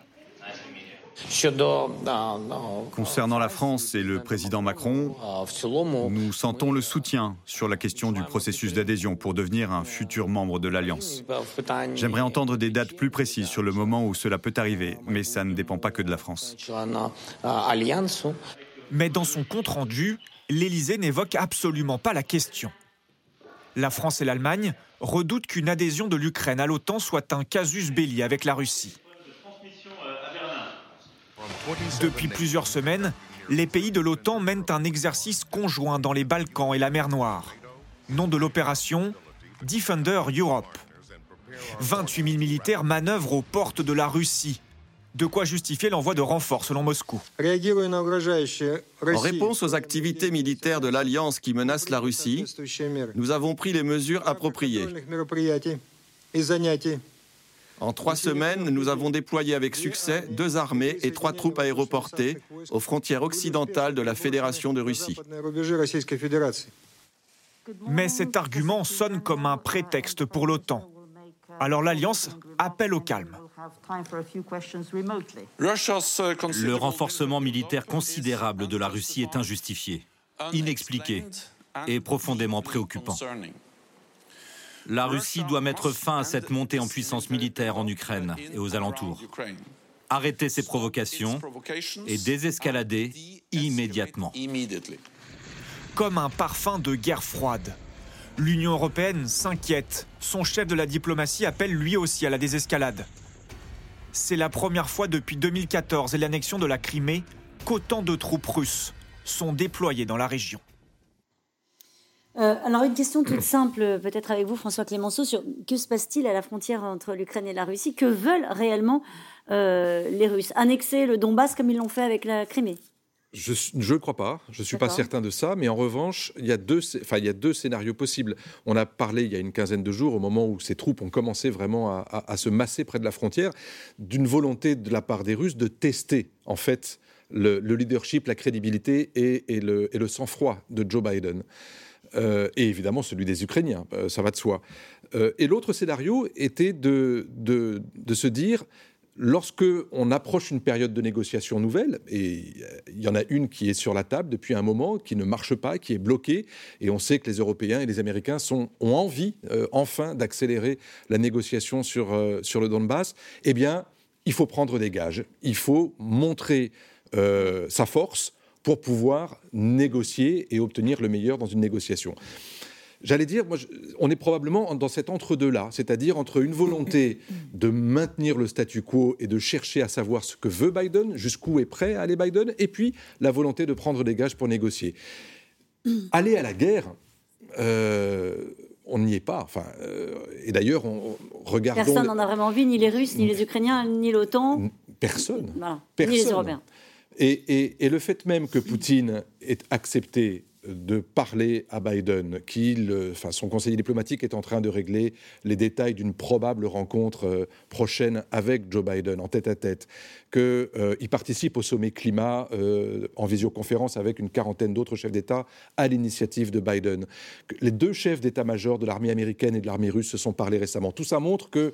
Speaker 7: Concernant la France et le président Macron, nous sentons le soutien sur la question du processus d'adhésion pour devenir un futur membre de l'Alliance. J'aimerais entendre des dates plus précises sur le moment où cela peut arriver, mais ça ne dépend pas que de la France.
Speaker 10: Mais dans son compte-rendu, l'Élysée n'évoque absolument pas la question. La France et l'Allemagne redoutent qu'une adhésion de l'Ukraine à l'OTAN soit un casus belli avec la Russie. Depuis plusieurs semaines, les pays de l'OTAN mènent un exercice conjoint dans les Balkans et la mer Noire. Nom de l'opération Defender Europe. 28 000 militaires manœuvrent aux portes de la Russie. De quoi justifier l'envoi de renforts selon Moscou.
Speaker 11: En réponse aux activités militaires de l'Alliance qui menacent la Russie, nous avons pris les mesures appropriées. En trois semaines, nous avons déployé avec succès deux armées et trois troupes aéroportées aux frontières occidentales de la Fédération de Russie.
Speaker 10: Mais cet argument sonne comme un prétexte pour l'OTAN. Alors l'Alliance appelle au calme.
Speaker 12: Le renforcement militaire considérable de la Russie est injustifié, inexpliqué et profondément préoccupant. La Russie doit mettre fin à cette montée en puissance militaire en Ukraine et aux alentours. Arrêter ces provocations et désescalader immédiatement.
Speaker 10: Comme un parfum de guerre froide. L'Union européenne s'inquiète. Son chef de la diplomatie appelle lui aussi à la désescalade. C'est la première fois depuis 2014 et l'annexion de la Crimée qu'autant de troupes russes sont déployées dans la région.
Speaker 1: Euh, alors une question toute simple, peut-être avec vous, François Clémenceau, sur que se passe-t-il à la frontière entre l'Ukraine et la Russie? Que veulent réellement euh, les Russes? Annexer le Donbass comme ils l'ont fait avec la Crimée?
Speaker 2: Je ne crois pas, je ne suis pas certain de ça, mais en revanche, il y, a deux, enfin, il y a deux scénarios possibles. On a parlé il y a une quinzaine de jours, au moment où ces troupes ont commencé vraiment à, à se masser près de la frontière, d'une volonté de la part des Russes de tester, en fait, le, leadership, la crédibilité et, et le, et le sang-froid de Joe Biden. Euh, et évidemment celui des Ukrainiens, euh, ça va de soi. et l'autre scénario était de, de, de se dire lorsque on approche une période de négociation nouvelle, et il y en a une qui est sur la table depuis un moment, qui ne marche pas, qui est bloquée, et on sait que les Européens et les Américains sont, ont envie euh, enfin d'accélérer la négociation sur, euh, sur le Donbass, eh bien, il faut prendre des gages, il faut montrer euh, sa force pour pouvoir négocier et obtenir le meilleur dans une négociation. J'allais dire, moi, on est probablement dans cet entre-deux-là, c'est-à-dire entre une volonté de maintenir le statu quo et de chercher à savoir ce que veut Biden, jusqu'où est prêt à aller Biden, et puis la volonté de prendre des gages pour négocier. Aller à la guerre, euh, on n'y est pas. Enfin, euh, et d'ailleurs, on regarde.
Speaker 1: Personne n'en a vraiment envie, ni les Russes, ni les Ukrainiens, ni l'OTAN.
Speaker 2: Personne.
Speaker 1: Ni les Européens.
Speaker 2: Et, le fait même que Poutine ait accepté de parler à Biden, qu'il, enfin, son conseiller diplomatique est en train de régler les détails d'une probable rencontre euh, prochaine avec Joe Biden en tête à tête, qu'il euh, participe au sommet climat euh, en visioconférence avec une quarantaine d'autres chefs d'État à l'initiative de Biden. Les deux chefs d'état-major de l'armée américaine et de l'armée russe se sont parlé récemment. Tout ça montre que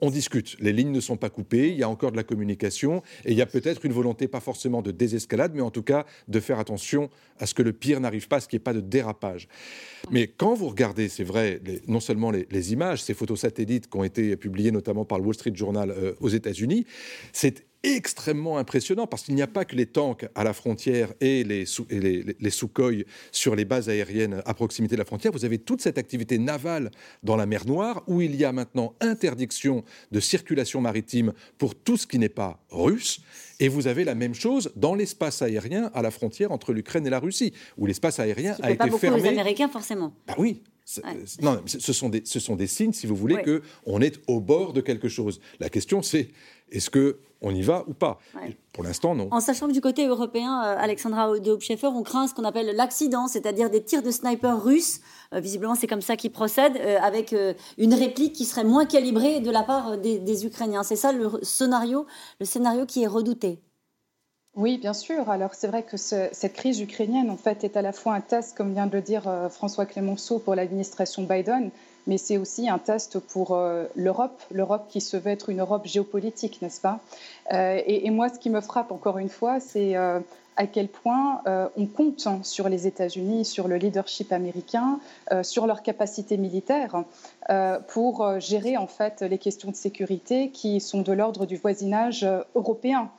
Speaker 2: on, discute. Les lignes ne sont pas coupées, il y a encore de la communication, et il y a peut-être une volonté, pas forcément de désescalade, mais en tout cas de faire attention à ce que le pire n'arrive pas, à ce qu'il n'y ait pas de dérapage. Mais quand vous regardez, c'est vrai, non seulement les, images, ces photos satellites qui ont été publiées notamment par le Wall Street Journal euh, aux États-Unis, c'est extrêmement impressionnant parce qu'il n'y a pas que les tanks à la frontière et les, sous, les, sur les bases aériennes à proximité de la frontière. Vous avez toute cette activité navale dans la mer Noire où il y a maintenant interdiction de circulation maritime pour tout ce qui n'est pas russe. Et vous avez la même chose dans l'espace aérien à la frontière entre l'Ukraine et la Russie, où l'espace aérien a été
Speaker 1: pas beaucoup
Speaker 2: fermé.
Speaker 1: Les Américains, forcément.
Speaker 2: Bah oui, Non, ce sont, des, ce sont des signes, si vous voulez, que qu'on est au bord de quelque chose. La question, c'est est-ce que on y va ou pas? Pour l'instant, non.
Speaker 1: En sachant que du côté européen, euh, Alexandra de on craint ce qu'on appelle l'accident, c'est-à-dire des tirs de snipers russes. Euh, visiblement, c'est comme ça qu'ils procèdent, euh, avec une réplique qui serait moins calibrée de la part des, Ukrainiens. C'est ça le scénario, le scénario qui est redouté.
Speaker 5: Oui, bien sûr. Alors c'est vrai que cette crise ukrainienne, en fait, est à la fois un test, comme vient de le dire François Clémenceau, pour l'administration Biden, mais c'est aussi un test pour euh, l'Europe, l'Europe qui se veut être une Europe géopolitique, n'est-ce pas? Euh, et, moi, ce qui me frappe encore une fois, c'est euh, à quel point on compte sur les États-Unis, sur le leadership américain, sur leur capacité militaire pour gérer en fait les questions de sécurité qui sont de l'ordre du voisinage européen.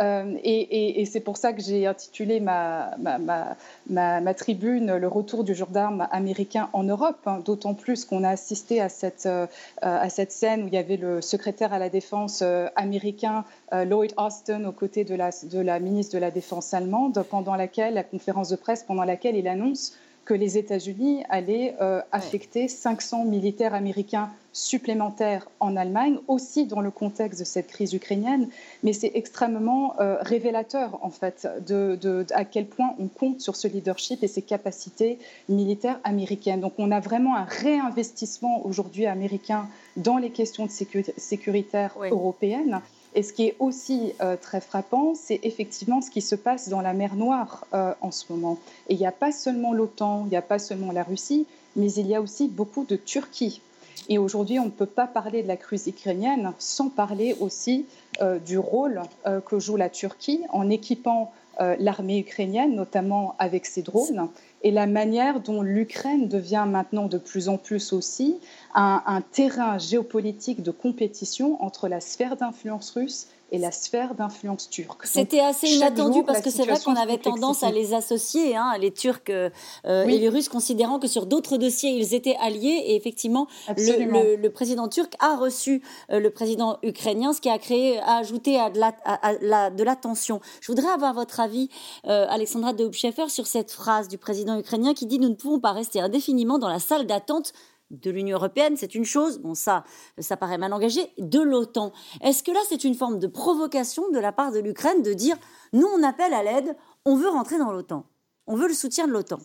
Speaker 5: Euh, et, c'est pour ça que j'ai intitulé ma, ma, tribune Le retour du gendarme américain en Europe, hein, d'autant plus qu'on a assisté à cette, euh, à cette scène où il y avait le secrétaire à la défense euh, américain Lloyd Austin aux côtés de la, de la ministre de la Défense allemande, pendant laquelle, la conférence de presse pendant laquelle il annonce que les États-Unis allaient euh, affecter 500 militaires américains supplémentaires en Allemagne, aussi dans le contexte de cette crise ukrainienne. Mais c'est extrêmement euh, révélateur, en fait, de, à quel point on compte sur ce leadership et ses capacités militaires américaines. Donc on a vraiment un réinvestissement aujourd'hui américain dans les questions de sécuritaires européennes. Et ce qui est aussi euh, très frappant, c'est effectivement ce qui se passe dans la mer Noire euh, en ce moment. Et il n'y a pas seulement l'OTAN, il n'y a pas seulement la Russie, mais il y a aussi beaucoup de Turquie. Et aujourd'hui, on ne peut pas parler de la crise ukrainienne sans parler aussi euh, du rôle que joue la Turquie en équipant l'armée ukrainienne, notamment avec ses drones, et la manière dont l'Ukraine devient maintenant de plus en plus aussi un, terrain géopolitique de compétition entre la sphère d'influence russe et la sphère d'influence turque.
Speaker 1: C'était assez inattendu parce que c'est vrai qu'on avait tendance à les associer, hein, les Turcs euh, euh, et les Russes, considérant que sur d'autres dossiers, ils étaient alliés. Et effectivement, le, président turc a reçu euh, le président ukrainien, ce qui a créé, a ajouté à de, la, de la tension. Je voudrais avoir votre avis, Alexandra de sur cette phrase du président ukrainien qui dit Nous ne pouvons pas rester indéfiniment dans la salle d'attente de l'Union européenne, c'est une chose, bon ça, ça paraît mal engagé, de l'OTAN. Est-ce que là, c'est une forme de provocation de la part de l'Ukraine de dire, nous, on appelle à l'aide, on veut rentrer dans l'OTAN, on veut le soutien de l'OTAN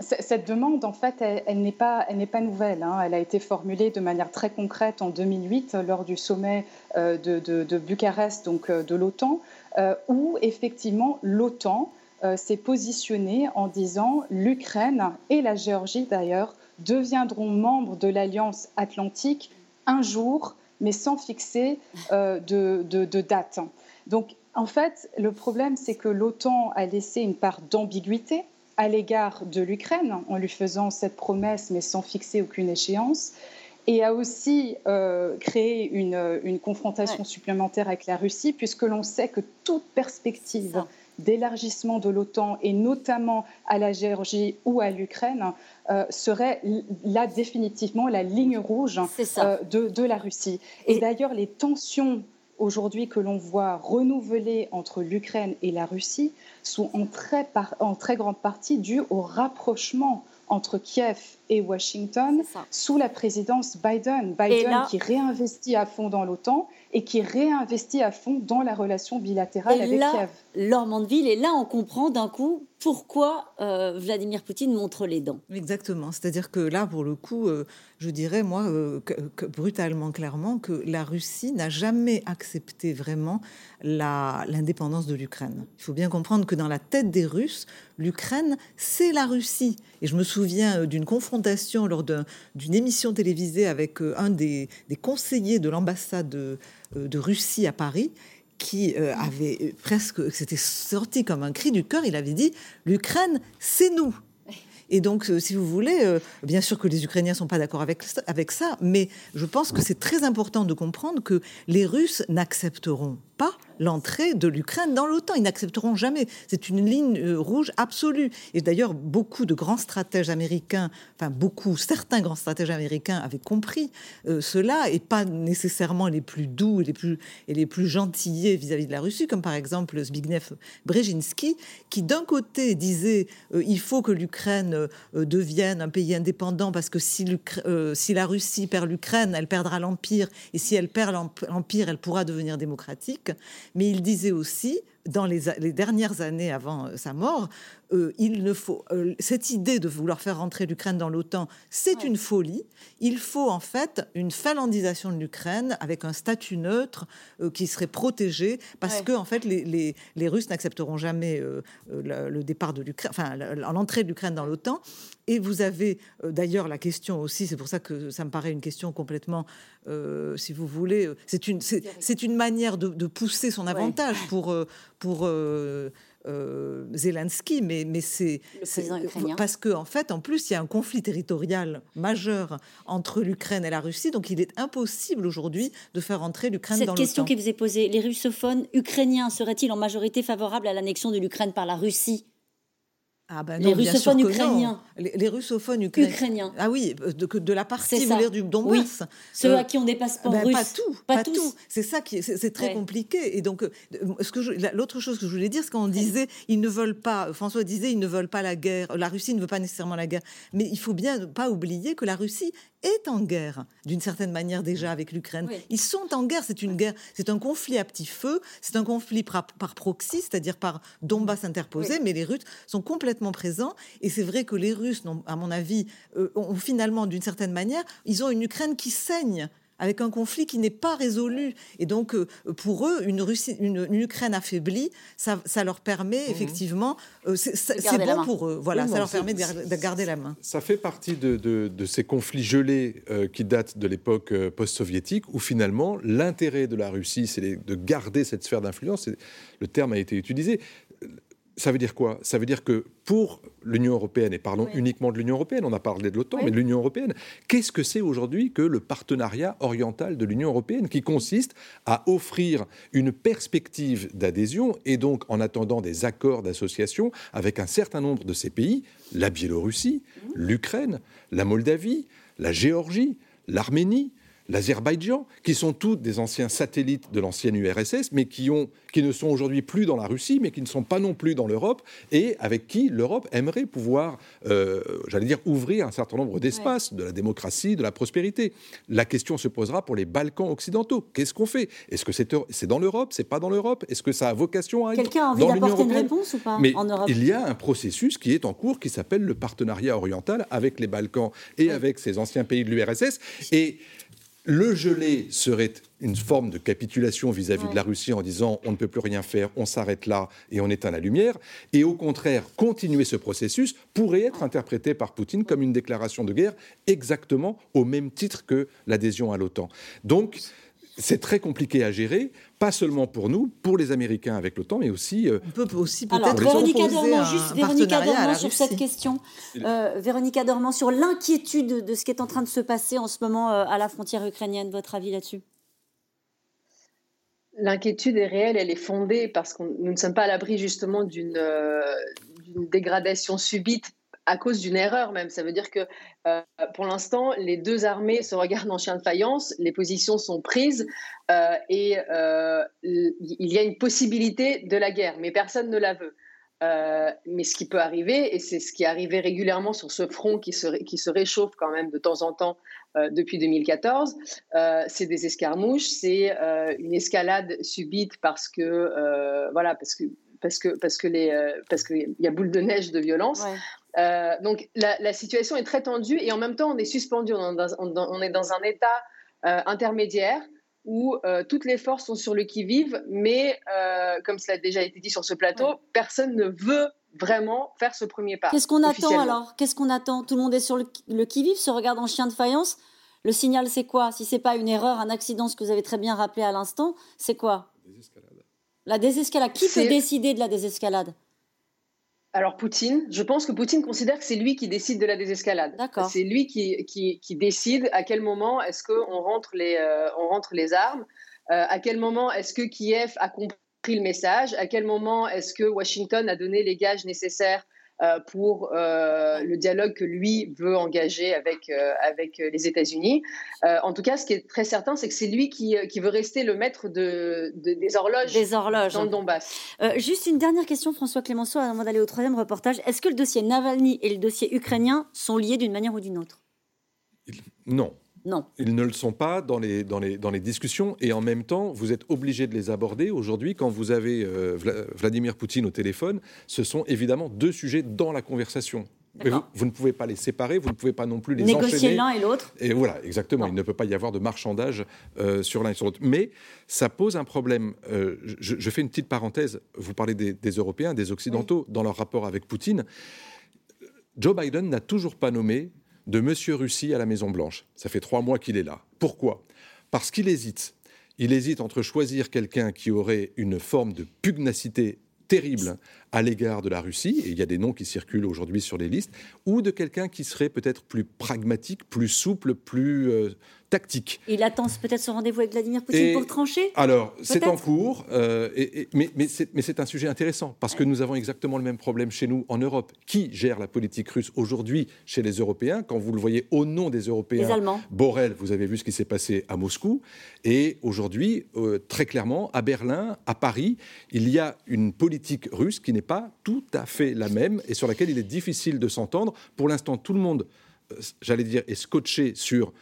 Speaker 5: Cette demande, en fait, elle, elle n'est pas nouvelle. Hein. Elle a été formulée de manière très concrète en 2008 lors du sommet euh, de, Bucarest, donc euh, de l'OTAN, euh, où effectivement l'OTAN s'est positionnée en disant l'Ukraine et la Géorgie d'ailleurs deviendront membres de l'Alliance atlantique un jour, mais sans fixer euh, de, date. Donc, en fait, le problème, c'est que l'OTAN a laissé une part d'ambiguïté à l'égard de l'Ukraine en lui faisant cette promesse, mais sans fixer aucune échéance et a aussi euh, créé une, confrontation supplémentaire avec la Russie, puisque l'on sait que toute perspective d'élargissement de l'OTAN, et notamment à la Géorgie ou à l'Ukraine, euh, serait là définitivement la ligne rouge euh, de, la Russie. Et, d'ailleurs, les tensions aujourd'hui que l'on voit renouveler entre l'Ukraine et la Russie sont en très, en très grande partie dues au rapprochement entre Kiev et Washington sous la présidence Biden. Biden qui réinvestit à fond dans l'OTAN et qui réinvestit à fond dans la relation bilatérale avec Kiev.
Speaker 1: Laure Mandeville, et là on comprend d'un coup pourquoi euh, Vladimir Poutine montre les dents?
Speaker 4: Exactement, c'est-à-dire que là pour le coup, euh, je dirais moi euh, brutalement clairement que la Russie n'a jamais accepté vraiment l'indépendance de l'Ukraine. Il faut bien comprendre que dans la tête des Russes, l'Ukraine c'est la Russie. Et je me souviens d'une confrontation lors d'une émission télévisée avec un des, conseillers de l'ambassade de, de Russie à Paris qui euh, avait presque, c'était sorti comme un cri du cœur, il avait dit l'Ukraine, c'est nous. Et donc, euh, si vous voulez, euh, bien sûr que les Ukrainiens ne sont pas d'accord avec, avec ça, mais je pense que c'est très important de comprendre que les Russes n'accepteront pas l'entrée de l'Ukraine dans l'OTAN. Ils n'accepteront jamais. C'est une ligne euh, rouge absolue. Et d'ailleurs, beaucoup de grands stratèges américains, enfin beaucoup, certains grands stratèges américains avaient compris euh, cela, et pas nécessairement les plus doux et les plus, et les plus gentillés vis-à-vis de la Russie, comme par exemple Zbigniew Brzezinski, qui d'un côté disait euh, il faut que l'Ukraine devienne un pays indépendant parce que si, si la Russie perd l'Ukraine, elle perdra l'Empire, et si elle perd l'Empire, elle pourra devenir démocratique. Mais il disait aussi, dans les, dernières années avant euh, sa mort, euh, il ne faut euh, cette idée de vouloir faire rentrer l'Ukraine dans l'OTAN, c'est une folie. Il faut en fait une finlandisation de l'Ukraine avec un statut neutre qui serait protégé, parce que en fait les, les, Russes n'accepteront jamais le, départ de l'Ukraine, enfin l'entrée de l'Ukraine dans l'OTAN. Et vous avez d'ailleurs la question aussi, c'est pour ça que ça me paraît une question complètement, si vous voulez, c'est une, c'est, une manière de, pousser son avantage pour, pour euh, Zelensky, mais, mais c'est parce que en fait, en plus, il y a un conflit territorial majeur entre l'Ukraine et la Russie, donc il est impossible aujourd'hui de faire entrer l'Ukraine dans
Speaker 1: l'OTAN. Cette question qui vous est posée, les russophones ukrainiens seraient-ils en majorité favorables à l'annexion de l'Ukraine par la Russie?
Speaker 4: Ah ben les russophones ukrainiens. Les, russophones ukrainiens. Ah oui, de, de la partie du Donbass.
Speaker 1: Ceux euh, à qui on dépasse pas ben,
Speaker 4: Pas tout, pas, tout. C'est ça qui c'est très compliqué. Et donc, euh, ce que l'autre chose que je voulais dire, c'est qu'on disait ils ne veulent pas. François disait ils ne veulent pas la guerre. La Russie ne veut pas nécessairement la guerre. Mais il faut bien pas oublier que la Russie est en guerre d'une certaine manière déjà avec l'Ukraine. Ils sont en guerre. C'est une guerre. C'est un conflit à petit feu. C'est un conflit par, proxy, c'est-à-dire par Donbass interposé. Mais les Russes sont complètement présents. Et c'est vrai que les Russes, à mon avis, euh, ont finalement, d'une certaine manière, ils ont une Ukraine qui saigne avec un conflit qui n'est pas résolu. Et donc, euh, pour eux, une, Russie, une, Ukraine affaiblie, ça, leur permet mhm. effectivement, euh, c'est bon pour eux. Voilà, ça leur permet de, garder la main.
Speaker 2: Ça fait partie de, ces conflits gelés euh, qui datent de l'époque post-soviétique, où finalement, l'intérêt de la Russie, c'est de garder cette sphère d'influence. Le terme a été utilisé. Ça veut dire quoi? Ça veut dire que pour l'Union européenne, et parlons uniquement de l'Union européenne, on a parlé de l'OTAN, mais de l'Union européenne, qu'est-ce que c'est aujourd'hui que le partenariat oriental de l'Union européenne qui consiste à offrir une perspective d'adhésion et donc en attendant des accords d'association avec un certain nombre de ces pays, la Biélorussie, mmh. l'Ukraine, la Moldavie, la Géorgie, l'Arménie, l'Azerbaïdjan, qui sont toutes des anciens satellites de l'ancienne URSS, mais qui, ont, qui ne sont aujourd'hui plus dans la Russie, mais qui ne sont pas non plus dans l'Europe, et avec qui l'Europe aimerait pouvoir, euh, j'allais dire, ouvrir un certain nombre d'espaces, de la démocratie, de la prospérité. La question se posera pour les Balkans occidentaux. Qu'est-ce qu'on fait? Est-ce que c'est dans l'Europe? C'est pas dans l'Europe? Est-ce que ça a vocation à
Speaker 1: être Quelqu'un a envie d'apporter une réponse ou pas
Speaker 2: mais
Speaker 1: en Europe?
Speaker 2: Il y a un processus qui est en cours qui s'appelle le partenariat oriental avec les Balkans et avec ces anciens pays de l'URSS. Et Le gelé serait une forme de capitulation vis-à-vis de la Russie en disant on ne peut plus rien faire, on s'arrête là et on éteint la lumière. Et au contraire, continuer ce processus pourrait être interprété par Poutine comme une déclaration de guerre exactement au même titre que l'adhésion à l'OTAN. Donc, c'est très compliqué à gérer, pas seulement pour nous, pour les Américains avec l'OTAN, mais aussi.
Speaker 4: Euh, on peut aussi peut-être.
Speaker 1: Alors, Véronique Adormant, juste Véronique sur cette question. Euh, Véronique Adormant, sur l'inquiétude de ce qui est en train de se passer en ce moment euh, à la frontière ukrainienne, votre avis là-dessus?
Speaker 3: L'inquiétude est réelle, elle est fondée parce que nous ne sommes pas à l'abri justement d'une dégradation subite à cause d'une erreur même. Ça veut dire que euh, pour l'instant, les deux armées se regardent en chien de faïence, les positions sont prises euh, et euh, il y a une possibilité de la guerre, mais personne ne la veut. mais ce qui peut arriver, et c'est ce qui est arrivé régulièrement sur ce front qui se, réchauffe quand même de temps en temps depuis 2014, c'est des escarmouches, c'est une escalade subite parce que voilà parce que parce que parce que les parce qu'il y a boule de neige de violence. Euh, donc la, situation est très tendue et en même temps on est suspendu, on, est dans un état euh, intermédiaire où euh, toutes les forces sont sur le qui-vive, mais comme cela a déjà été dit sur ce plateau, personne ne veut vraiment faire ce premier pas.
Speaker 1: Qu'est-ce qu'on attend alors? Qu'est-ce qu'on attend? Tout le monde est sur le, qui-vive, se regarde en chien de faïence. Le signal, c'est quoi? Si c'est pas une erreur, un accident, ce que vous avez très bien rappelé à l'instant, c'est quoi? La désescalade. Qui peut décider de la désescalade?
Speaker 3: Alors Poutine, je pense que Poutine considère que c'est lui qui décide de la désescalade. C'est lui qui, qui, décide à quel moment est-ce qu'on rentre, les, euh, on rentre les armes, euh, à quel moment est-ce que Kiev a compris le message, à quel moment est-ce que Washington a donné les gages nécessaires pour euh, le dialogue que lui veut engager avec, euh, avec les États-Unis. en tout cas, ce qui est très certain, c'est que c'est lui qui, qui, veut rester le maître de, des, horloges
Speaker 1: des horloges
Speaker 3: dans le Donbass.
Speaker 1: juste une dernière question, François Clémenceau, avant d'aller au troisième reportage. Est-ce que le dossier Navalny et le dossier ukrainien sont liés d'une manière ou d'une autre?
Speaker 2: Non.
Speaker 1: Non.
Speaker 2: Ils ne le sont pas dans les, dans, les, dans les discussions et en même temps, vous êtes obligé de les aborder. Aujourd'hui, quand vous avez euh, Vladimir Poutine au téléphone, ce sont évidemment deux sujets dans la conversation. vous, ne pouvez pas les séparer, vous ne pouvez pas non plus les
Speaker 1: Négocier l'un et l'autre.
Speaker 2: Et voilà, exactement. Il ne peut pas y avoir de marchandage euh, sur l'un et sur l'autre. Mais ça pose un problème. Euh, je, fais une petite parenthèse. Vous parlez des, Européens, des Occidentaux, dans leur rapport avec Poutine. Joe Biden n'a toujours pas nommé de Monsieur Russie à la Maison-Blanche. Ça fait trois mois qu'il est là. Pourquoi? Parce qu'il hésite. Il hésite entre choisir quelqu'un qui aurait une forme de pugnacité terrible à l'égard de la Russie, et il y a des noms qui circulent aujourd'hui sur les listes, ou de quelqu'un qui serait peut-être plus pragmatique, plus souple, plus euh, tactique.
Speaker 1: Il attend peut-être ce rendez-vous avec Vladimir Poutine pour trancher?
Speaker 2: Alors, c'est en cours, euh, et, mais, mais c'est un sujet intéressant, parce que nous avons exactement le même problème chez nous en Europe. Qui gère la politique russe aujourd'hui chez les Européens? Quand vous le voyez au nom des Européens,
Speaker 1: les Allemands.
Speaker 2: Borrell, vous avez vu ce qui s'est passé à Moscou, et aujourd'hui, euh, très clairement, à Berlin, à Paris, il y a une politique russe qui n'est pas tout à fait la même, et sur laquelle il est difficile de s'entendre. Pour l'instant, tout le monde, euh, j'allais dire, est scotché sur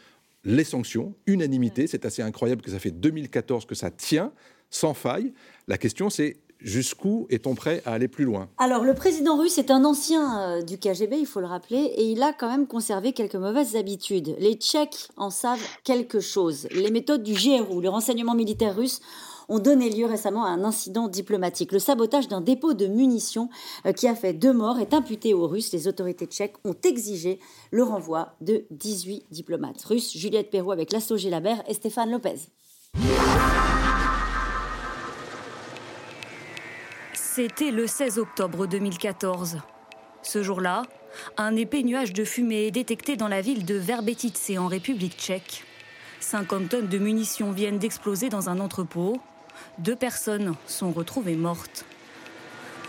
Speaker 2: les sanctions, unanimité, c'est assez incroyable que ça fait 2014 que ça tient, sans faille. La question c'est jusqu'où est-on prêt à aller plus loin?
Speaker 1: Alors le président russe est un ancien euh, du KGB, il faut le rappeler, et il a quand même conservé quelques mauvaises habitudes. Les Tchèques en savent quelque chose. Les méthodes du GRU, le renseignement militaire russe, ont donné lieu récemment à un incident diplomatique. Le sabotage d'un dépôt de munitions euh, qui a fait deux morts est imputé aux Russes. Les autorités tchèques ont exigé le renvoi de 18 diplomates russes. Juliette Perrault avec Lasso Gélabert et Stéphane Lopez.
Speaker 8: C'était le 16 octobre 2014. Ce jour-là, un épais nuage de fumée est détecté dans la ville de Verbetice en République tchèque. 50 tonnes de munitions viennent d'exploser dans un entrepôt. Deux personnes sont retrouvées mortes.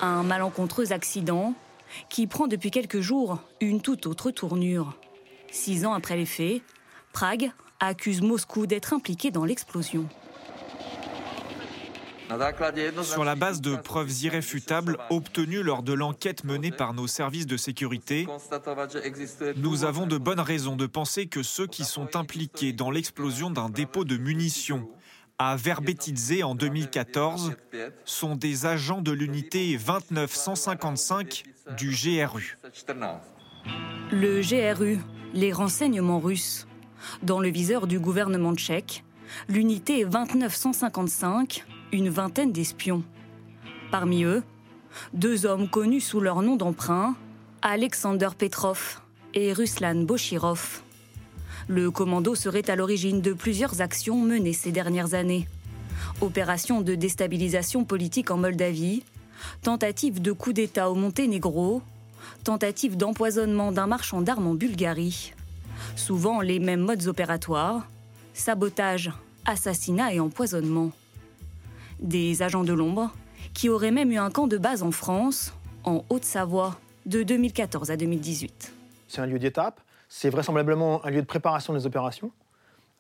Speaker 8: Un malencontreux accident qui prend depuis quelques jours une toute autre tournure. Six ans après les faits, Prague accuse Moscou d'être impliqué dans l'explosion.
Speaker 10: Sur la base de preuves irréfutables obtenues lors de l'enquête menée par nos services de sécurité, nous avons de bonnes raisons de penser que ceux qui sont impliqués dans l'explosion d'un dépôt de munitions à Verbetidze en 2014 sont des agents de l'unité 29155 du GRU.
Speaker 8: Le GRU, les renseignements russes, Dans le viseur du gouvernement tchèque, l'unité 2955, une vingtaine d'espions. Parmi eux, deux hommes connus sous leur nom d'emprunt, Alexander Petrov et Ruslan Bochirov. Le commando serait à l'origine de plusieurs actions menées ces dernières années. Opération de déstabilisation politique en Moldavie, tentative de coup d'État au Monténégro, tentative d'empoisonnement d'un marchand d'armes en Bulgarie. Souvent les mêmes modes opératoires, sabotage, assassinat et empoisonnement. Des agents de l'ombre qui auraient même eu un camp de base en France, en Haute-Savoie, de 2014 à 2018.
Speaker 13: C'est un lieu d'étape, c'est vraisemblablement un lieu de préparation des opérations.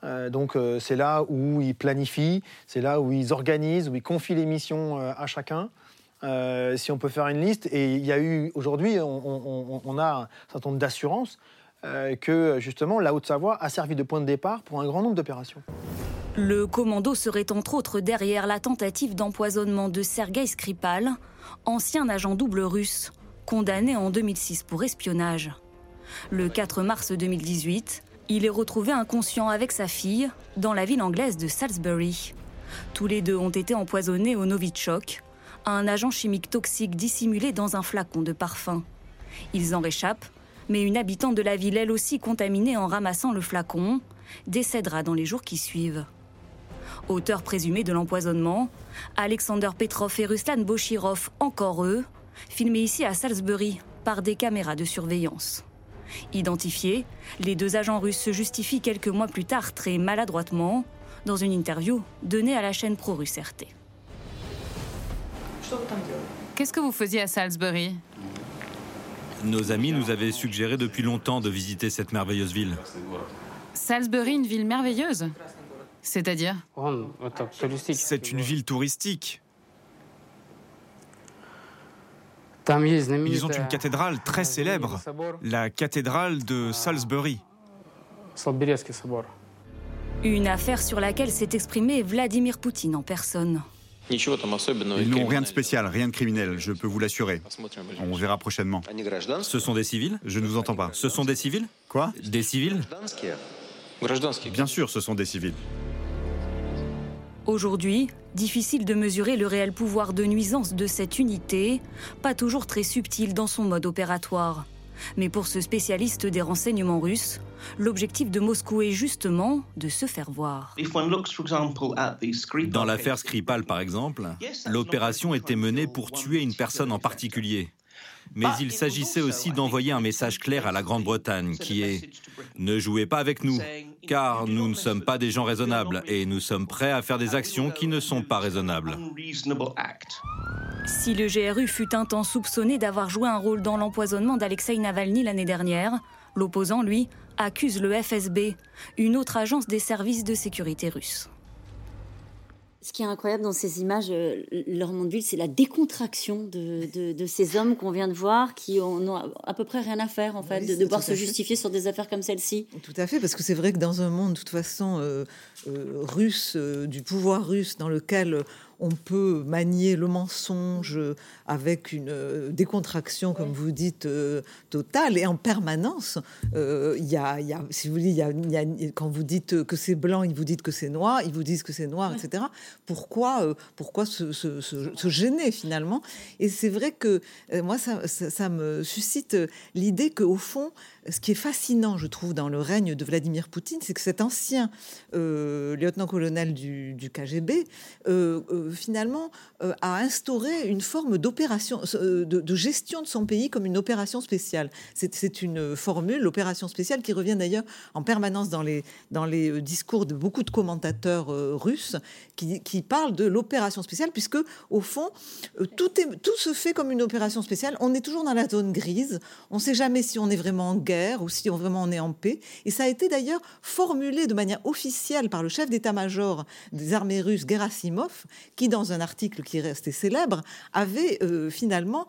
Speaker 13: Euh, donc euh, c'est là où ils planifient, c'est là où ils organisent, où ils confient les missions euh, à chacun. si on peut faire une liste, et il y a eu aujourd'hui, on, a un certain nombre d'assurances que justement la Haute-Savoie a servi de point de départ pour un grand nombre d'opérations.
Speaker 8: Le commando serait entre autres derrière la tentative d'empoisonnement de Sergei Skripal, ancien agent double russe, condamné en 2006 pour espionnage. Le 4 mars 2018, il est retrouvé inconscient avec sa fille dans la ville anglaise de Salisbury. Tous les deux ont été empoisonnés au Novichok, un agent chimique toxique dissimulé dans un flacon de parfum. Ils en réchappent, mais une habitante de la ville, elle aussi contaminée en ramassant le flacon, décédera dans les jours qui suivent. Auteur présumé de l'empoisonnement, Alexander Petrov et Ruslan Bochirov, encore eux, filmés ici à Salisbury par des caméras de surveillance. Identifiés, les deux agents russes se justifient quelques mois plus tard très maladroitement dans une interview donnée à la chaîne pro-russe RT.
Speaker 6: Qu'est-ce que vous faisiez à Salisbury?
Speaker 12: Nos amis nous avaient suggéré depuis longtemps de visiter cette merveilleuse ville.
Speaker 6: Salisbury, une ville merveilleuse? C'est-à-dire?
Speaker 10: C'est une ville touristique. Ils ont une cathédrale très célèbre, la cathédrale de Salisbury.
Speaker 8: Une affaire sur laquelle s'est exprimé Vladimir Poutine en personne.
Speaker 7: Ils n'ont rien de spécial, rien de criminel, je peux vous l'assurer. On verra prochainement.
Speaker 12: Ce sont des civils?
Speaker 7: Je ne vous entends pas.
Speaker 12: Ce sont des civils?
Speaker 7: Quoi?
Speaker 12: Des civils?
Speaker 7: Bien sûr, ce sont des civils.
Speaker 8: Aujourd'hui, difficile de mesurer le réel pouvoir de nuisance de cette unité, pas toujours très subtil dans son mode opératoire. Mais pour ce spécialiste des renseignements russes, l'objectif de Moscou est justement de se faire voir.
Speaker 12: Dans l'affaire Skripal, par exemple, l'opération était menée pour tuer une personne en particulier. Mais il s'agissait aussi d'envoyer un message clair à la Grande-Bretagne qui est ⁇ Ne jouez pas avec nous, car nous ne sommes pas des gens raisonnables et nous sommes prêts à faire des actions qui ne sont pas raisonnables.
Speaker 8: Si le GRU fut un temps soupçonné d'avoir joué un rôle dans l'empoisonnement d'Alexei Navalny l'année dernière, l'opposant, lui, accuse le FSB, une autre agence des services de sécurité russes.
Speaker 1: Ce qui est incroyable dans ces images, euh, leur monde ville, c'est la décontraction de, ces hommes qu'on vient de voir, qui ont à peu près rien à faire, en fait, de devoir se justifier sur des affaires comme celle-ci.
Speaker 4: Tout à fait, parce que c'est vrai que dans un monde, de toute façon, euh, euh, russe, du pouvoir russe, dans lequel on peut manier le mensonge avec une euh, décontraction, comme vous dites, euh, totale et en permanence. Euh, il y, a, si vous voulez, quand vous dites que c'est blanc, ils vous disent que c'est noir, ils vous disent que c'est noir, etc. Pourquoi, pourquoi se, gêner finalement? Et c'est vrai que moi, ça, ça me suscite l'idée qu'au fond, ce qui est fascinant, je trouve, dans le règne de Vladimir Poutine, c'est que cet ancien euh, lieutenant-colonel du, KGB, euh, euh, finalement, a instauré une forme d'opération, de, gestion de son pays comme une opération spéciale. C'est une formule, l'opération spéciale, qui revient d'ailleurs en permanence dans les, discours de beaucoup de commentateurs russes qui, parlent de l'opération spéciale, puisque, au fond, tout se fait comme une opération spéciale. On est toujours dans la zone grise. On ne sait jamais si on est vraiment en guerre ou si on, vraiment on est en paix. Et ça a été d'ailleurs formulé de manière officielle par le chef d'état-major des armées russes, Gerasimov, qui, dans un article qui est resté célèbre, avait finalement,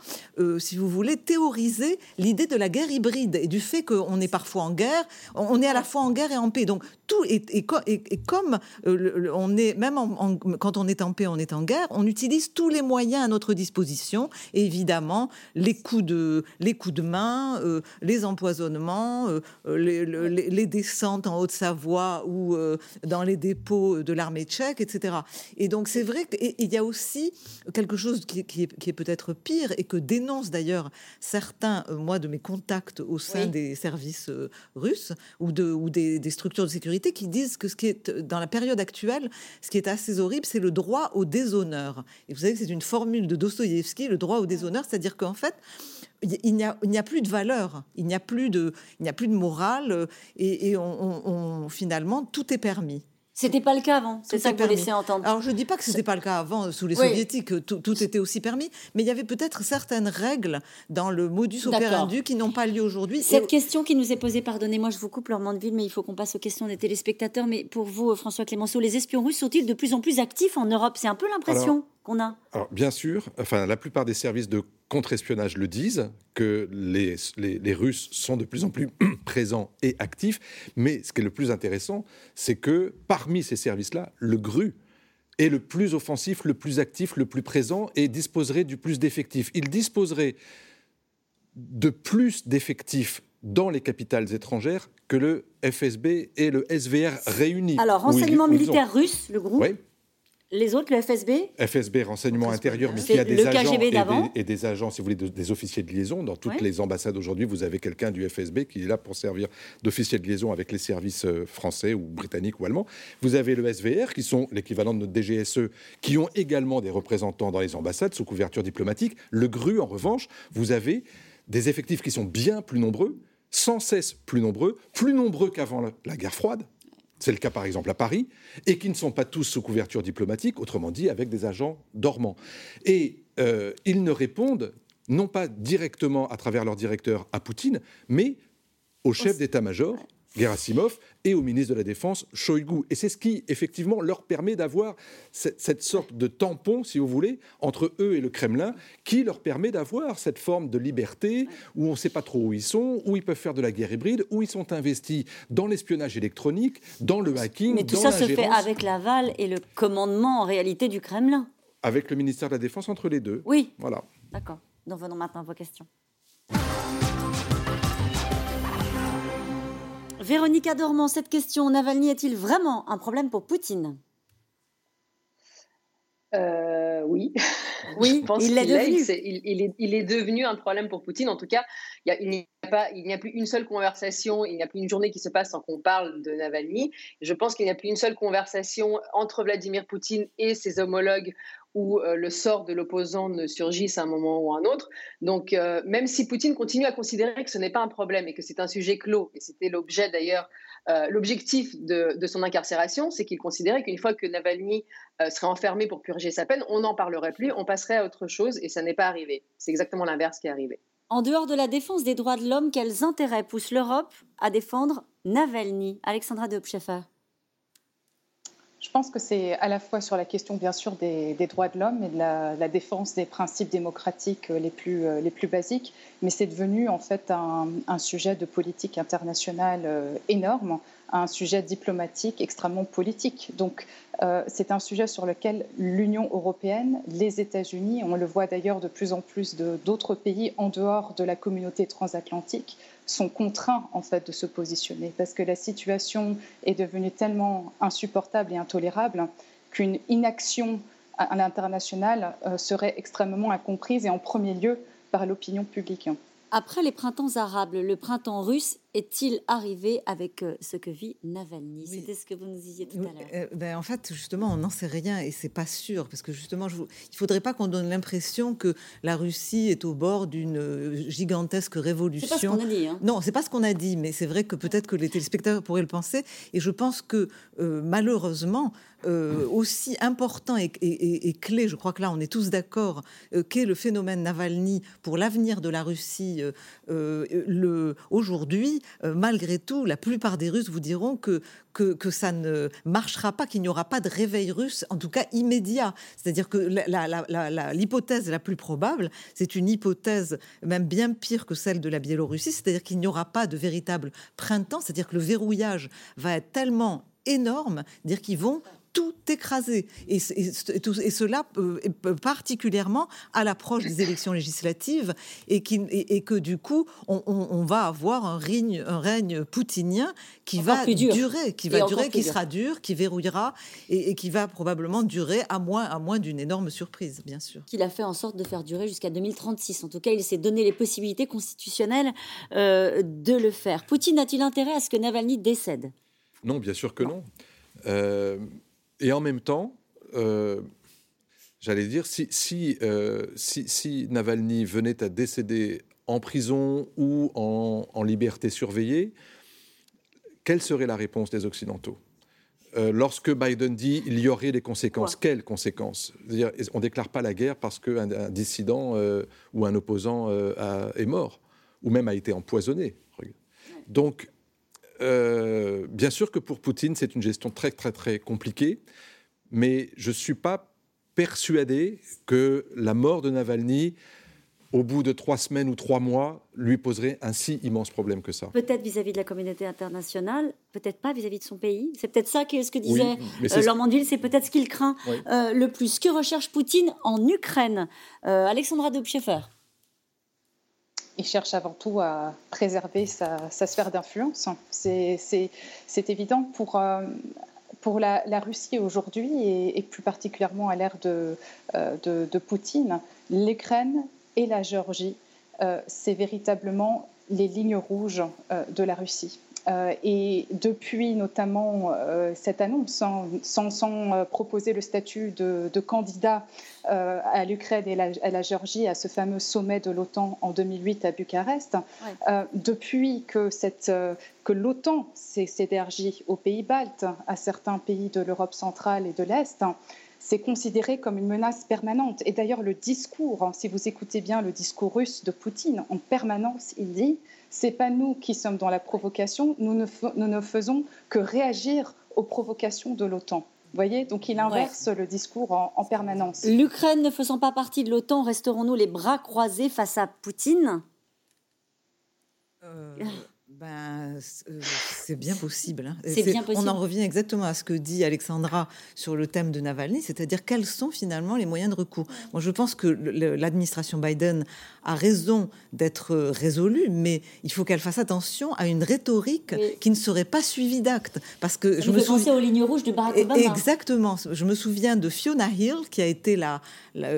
Speaker 4: si vous voulez, théorisé l'idée de la guerre hybride et du fait qu'on est parfois en guerre, on est à la fois en guerre et en paix. Donc tout est, comme on est même quand on est en paix, on est en guerre, on utilise tous les moyens à notre disposition. Et évidemment, les coups de les coups de main, les empoisonnements, les, les, descentes en Haute-Savoie ou euh, dans les dépôts de l'armée tchèque, etc. Et donc c'est vrai qu'il y a aussi quelque chose qui, est, peut-être pire et que dénoncent d'ailleurs certains, euh, moi, de mes contacts au sein des services euh, russes ou, de, ou des, structures de sécurité qui disent que ce qui est dans la période actuelle, ce qui est assez horrible, c'est le droit au déshonneur. Et vous savez que c'est une formule de Dostoïevski, le droit au déshonneur, c'est-à-dire qu'en fait, il n'y a, plus de valeur, il n'y a plus de, il n'y a plus de morale, euh, et, on, finalement tout est permis.
Speaker 1: C'était pas le cas avant, c'est ça que vous laissez entendre.
Speaker 4: Alors je dis pas que c'était pas le cas avant sous les soviétiques, tout, était aussi permis, mais il y avait peut-être certaines règles dans le modus operandi qui n'ont pas lieu aujourd'hui.
Speaker 1: Cette question qui nous est posée, pardonnez-moi, je vous coupe Laurent Mandeville, mais il faut qu'on passe aux questions des téléspectateurs. Mais pour vous, François Clémenceau, les espions russes sont-ils de plus en plus actifs en Europe? C'est un peu l'impression qu'on a.
Speaker 2: Alors bien sûr, enfin la plupart des services de contre-espionnage le disent, que les, les, Russes sont de plus en plus présents et actifs. Mais ce qui est le plus intéressant, c'est que parmi ces services-là, le GRU est le plus offensif, le plus actif, le plus présent et disposerait du plus d'effectifs. Il disposerait de plus d'effectifs dans les capitales étrangères que le FSB et le SVR réunis.
Speaker 1: Alors, renseignement militaire russe, le groupe les autres, le FSB
Speaker 2: FSB, renseignement intérieur, mais qui a des agents et des, agents, si vous voulez, des officiers de liaison. Dans toutes les ambassades aujourd'hui, vous avez quelqu'un du FSB qui est là pour servir d'officier de liaison avec les services euh, français ou britanniques ou allemands. Vous avez le SVR, qui sont l'équivalent de notre DGSE, qui ont également des représentants dans les ambassades sous couverture diplomatique. Le GRU, en revanche, vous avez des effectifs qui sont bien plus nombreux, sans cesse plus nombreux, plus nombreux qu'avant la guerre froide c'est le cas par exemple à Paris, et qui ne sont pas tous sous couverture diplomatique, autrement dit avec des agents dormants. Et euh, ils ne répondent non pas directement à travers leur directeur à Poutine, mais au chef d'état-major Gerasimov et au ministre de la Défense, Shoigu. Et c'est ce qui, effectivement, leur permet d'avoir cette, sorte de tampon, si vous voulez, entre eux et le Kremlin, qui leur permet d'avoir cette forme de liberté où on ne sait pas trop où ils sont, où ils peuvent faire de la guerre hybride, où ils sont investis dans l'espionnage électronique, dans le hacking.
Speaker 1: Mais tout ça se fait avec l'aval et le commandement, en réalité, du Kremlin.
Speaker 2: Avec le ministère de la Défense entre les deux.
Speaker 1: Oui.
Speaker 2: Voilà.
Speaker 1: D'accord. Donc venons maintenant à vos questions. Véronique Adormant, cette question, Navalny est-il vraiment un problème pour Poutine?
Speaker 3: Euh, oui.
Speaker 1: Oui, il l'est devenu.
Speaker 3: il, est, devenu un problème pour Poutine. En tout cas, il n'y a, a, plus une seule conversation, il n'y a plus une journée qui se passe sans qu'on parle de Navalny. Je pense qu'il n'y a plus une seule conversation entre Vladimir Poutine et ses homologues où euh, le sort de l'opposant ne surgisse à un moment ou à un autre. Donc, euh, même si Poutine continue à considérer que ce n'est pas un problème et que c'est un sujet clos, et c'était l'objet d'ailleurs, euh, l'objectif de, son incarcération, c'est qu'il considérait qu'une fois que Navalny serait enfermé pour purger sa peine, on n'en parlerait plus, on passerait à autre chose, et ça n'est pas arrivé. C'est exactement l'inverse qui est arrivé.
Speaker 1: En dehors de la défense des droits de l'homme, quels intérêts poussent l'Europe à défendre Navalny? Alexandra de
Speaker 5: je pense que c'est à la fois sur la question, bien sûr, des, droits de l'homme et de la, défense des principes démocratiques euh, les plus, euh, les plus basiques, mais c'est devenu en fait un, sujet de politique internationale euh, énorme, un sujet diplomatique extrêmement politique. Donc, c'est un sujet sur lequel l'Union européenne, les États-Unis, on le voit d'ailleurs de plus en plus d'autres pays en dehors de la communauté transatlantique, sont contraints en fait de se positionner parce que la situation est devenue tellement insupportable et intolérable qu'une inaction à l'international euh, serait extrêmement incomprise et en premier lieu par l'opinion publique.
Speaker 1: Après les printemps arabes, le printemps russe est-il arrivé avec euh, ce que vit Navalny? C'était ce que vous nous disiez tout à l'heure.
Speaker 4: Euh, ben, en fait, justement, on n'en sait rien et c'est pas sûr parce que justement, je il ne faudrait pas qu'on donne l'impression que la Russie est au bord d'une euh, gigantesque révolution. C'est
Speaker 1: pas ce qu'on a dit. Hein.
Speaker 4: Non, c'est pas ce qu'on a dit, mais c'est vrai que peut-être que les téléspectateurs pourraient le penser. Et je pense que malheureusement, aussi important et, clé, je crois que là on est tous d'accord, qu'est le phénomène Navalny pour l'avenir de la Russie aujourd'hui, malgré tout, la plupart des Russes vous diront que, que, ça ne marchera pas, qu'il n'y aura pas de réveil russe, en tout cas immédiat. C'est-à-dire que l'hypothèse la, plus probable, c'est une hypothèse même bien pire que celle de la Biélorussie, c'est-à-dire qu'il n'y aura pas de véritable printemps, c'est-à-dire que le verrouillage va être tellement énorme, dire qu'ils vont tout écrasé. Et, cela particulièrement à l'approche des élections législatives et, qui, et, que du coup, on, va avoir un règne, un règne poutinien qui va durer, qui va durer, qui sera dur, qui verrouillera et, qui va probablement durer à moins, à moins d'une énorme surprise, bien sûr.
Speaker 1: Qu'il a fait en sorte de faire durer jusqu'à 2036. En tout cas, il s'est donné les possibilités constitutionnelles euh, de le faire. Poutine a-t-il intérêt à ce que Navalny décède?
Speaker 2: Non, bien sûr que non. Euh, et en même temps, euh, j'allais dire, euh, si, si, Navalny venait à décéder en prison ou en, liberté surveillée, quelle serait la réponse des Occidentaux? Euh, lorsque Biden dit il y aurait des conséquences, quelles conséquences? On ne déclare pas la guerre parce qu'un un dissident ou un opposant est mort, ou même a été empoisonné. Donc, euh, bien sûr que pour Poutine, c'est une gestion très, très, très compliquée, mais je ne suis pas persuadé que la mort de Navalny, au bout de trois semaines ou trois mois, lui poserait un si immense problème que ça.
Speaker 1: Peut-être vis-à-vis de la communauté internationale, peut-être pas vis-à-vis de son pays. C'est peut-être ça que, ce que disait oui, euh, c'est peut-être ce qu'il craint euh, le plus. Que recherche Poutine en Ukraine Alexandra Dobchefer
Speaker 5: il cherche avant tout à préserver sa, sphère d'influence. C'est évident pour, euh, la, Russie aujourd'hui et, plus particulièrement à l'ère de, euh, Poutine. L'Ukraine et la Géorgie, euh, c'est véritablement les lignes rouges de la Russie. Euh, et depuis notamment euh, cette annonce, hein, sans, euh, proposer le statut de, candidat à l'Ukraine et à la Géorgie, à ce fameux sommet de l'OTAN en 2008 à Bucarest, depuis que, que l'OTAN s'est élargie aux pays baltes, à certains pays de l'Europe centrale et de l'Est, c'est considéré comme une menace permanente. Et d'ailleurs, le discours, hein, si vous écoutez bien le discours russe de Poutine, en permanence, il dit c'est pas nous qui sommes dans la provocation, nous ne, nous ne faisons que réagir aux provocations de l'OTAN. Vous voyez, donc il inverse le discours en, permanence.
Speaker 1: L'Ukraine ne faisant pas partie de l'OTAN, resterons-nous les bras croisés face à Poutine?
Speaker 4: Euh, ben, euh, c'est bien possible. Hein. Bien possible. On en revient exactement à ce que dit Alexandra sur le thème de Navalny, c'est-à-dire quels sont finalement les moyens de recours. Moi, je pense que l'administration Biden a raison d'être résolue, mais il faut qu'elle fasse attention à une rhétorique qui ne serait pas suivie d'actes. Parce que
Speaker 1: je me souviens aux lignes rouges de Barack Obama.
Speaker 4: Exactement. Je me souviens de Fiona Hill, qui a été la,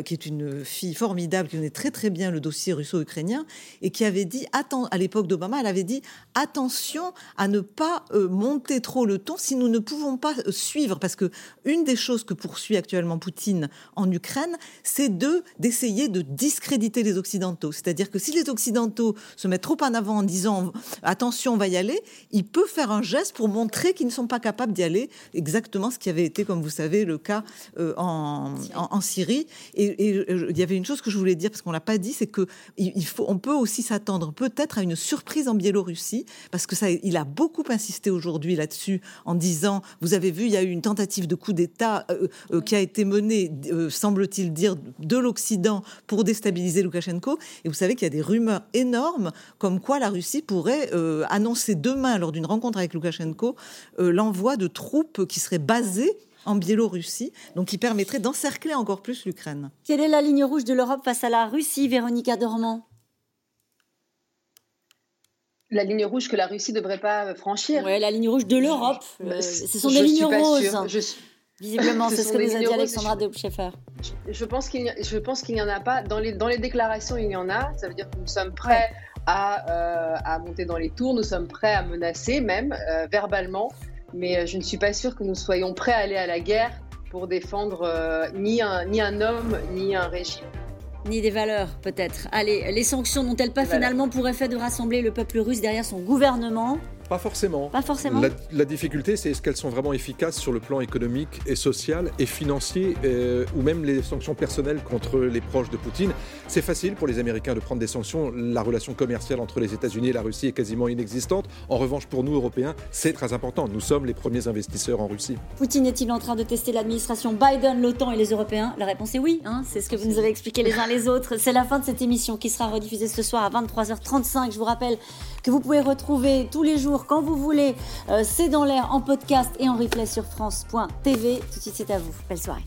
Speaker 4: qui est une fille formidable, qui connaît très très bien le dossier russo-ukrainien, et qui avait dit, à l'époque d'Obama, elle avait dit attention à ne pas euh, monter trop le ton si nous ne pouvons pas euh, suivre, parce que une des choses que poursuit actuellement Poutine en Ukraine, c'est de d'essayer de discréditer les Occidentaux. C'est-à-dire que si les Occidentaux se mettent trop en avant en disant attention, on va y aller, il peut faire un geste pour montrer qu'ils ne sont pas capables d'y aller. Exactement ce qui avait été, comme vous savez, le cas euh, en, en, Syrie. Et, il y avait une chose que je voulais dire parce qu'on l'a pas dit, c'est que il faut, on peut aussi s'attendre peut-être à une surprise en Biélorussie parce que ça, il a beaucoup insisté aujourd'hui là-dessus en disant, vous avez vu, il y a eu une tentative de coup d'État euh, euh, qui a été menée, euh, semble-t-il dire, de l'Occident pour déstabiliser Loukachenko. Et vous savez qu'il y a des rumeurs énormes comme quoi la Russie pourrait annoncer demain, lors d'une rencontre avec Loukachenko, l'envoi de troupes qui seraient basées en Biélorussie, donc qui permettrait d'encercler encore plus l'Ukraine.
Speaker 1: Quelle est la ligne rouge de l'Europe face à la Russie, Véronica Dormand
Speaker 3: la ligne rouge que la Russie ne devrait pas franchir.
Speaker 1: Oui, la ligne rouge de l'Europe. Euh, ce sont des lignes roses. Visiblement, c'est ce, que nous a dit Alexandra de
Speaker 3: Je pense qu'il n'y en a pas. Dans les, dans les déclarations, il y en a. Ça veut dire que nous sommes prêts à, euh, à, monter dans les tours, nous sommes prêts à menacer, même euh, verbalement. Mais je ne suis pas sûre que nous soyons prêts à aller à la guerre pour défendre ni, un, ni un homme, ni un régime.
Speaker 1: Ni des valeurs, peut-être. Allez, les sanctions n'ont-elles pas finalement pour effet de rassembler le peuple russe derrière son gouvernement?
Speaker 2: Pas forcément.
Speaker 1: Pas forcément.
Speaker 2: La, difficulté, c'est est-ce qu'elles sont vraiment efficaces sur le plan économique et social et financier, euh, ou même les sanctions personnelles contre les proches de Poutine. C'est facile pour les Américains de prendre des sanctions. La relation commerciale entre les États-Unis et la Russie est quasiment inexistante. En revanche, pour nous, Européens, c'est très important. Nous sommes les premiers investisseurs en Russie.
Speaker 1: Poutine est-il en train de tester l'administration Biden, l'OTAN et les Européens? La réponse est oui. Hein. c'est ce que vous nous avez expliqué les uns les autres. C'est la fin de cette émission qui sera rediffusée ce soir à 23h35. Je vous rappelle que vous pouvez retrouver tous les jours, quand vous voulez, euh, C'est dans l'air en podcast et en replay sur France.tv. Tout de suite, c'est à vous. Belle soirée.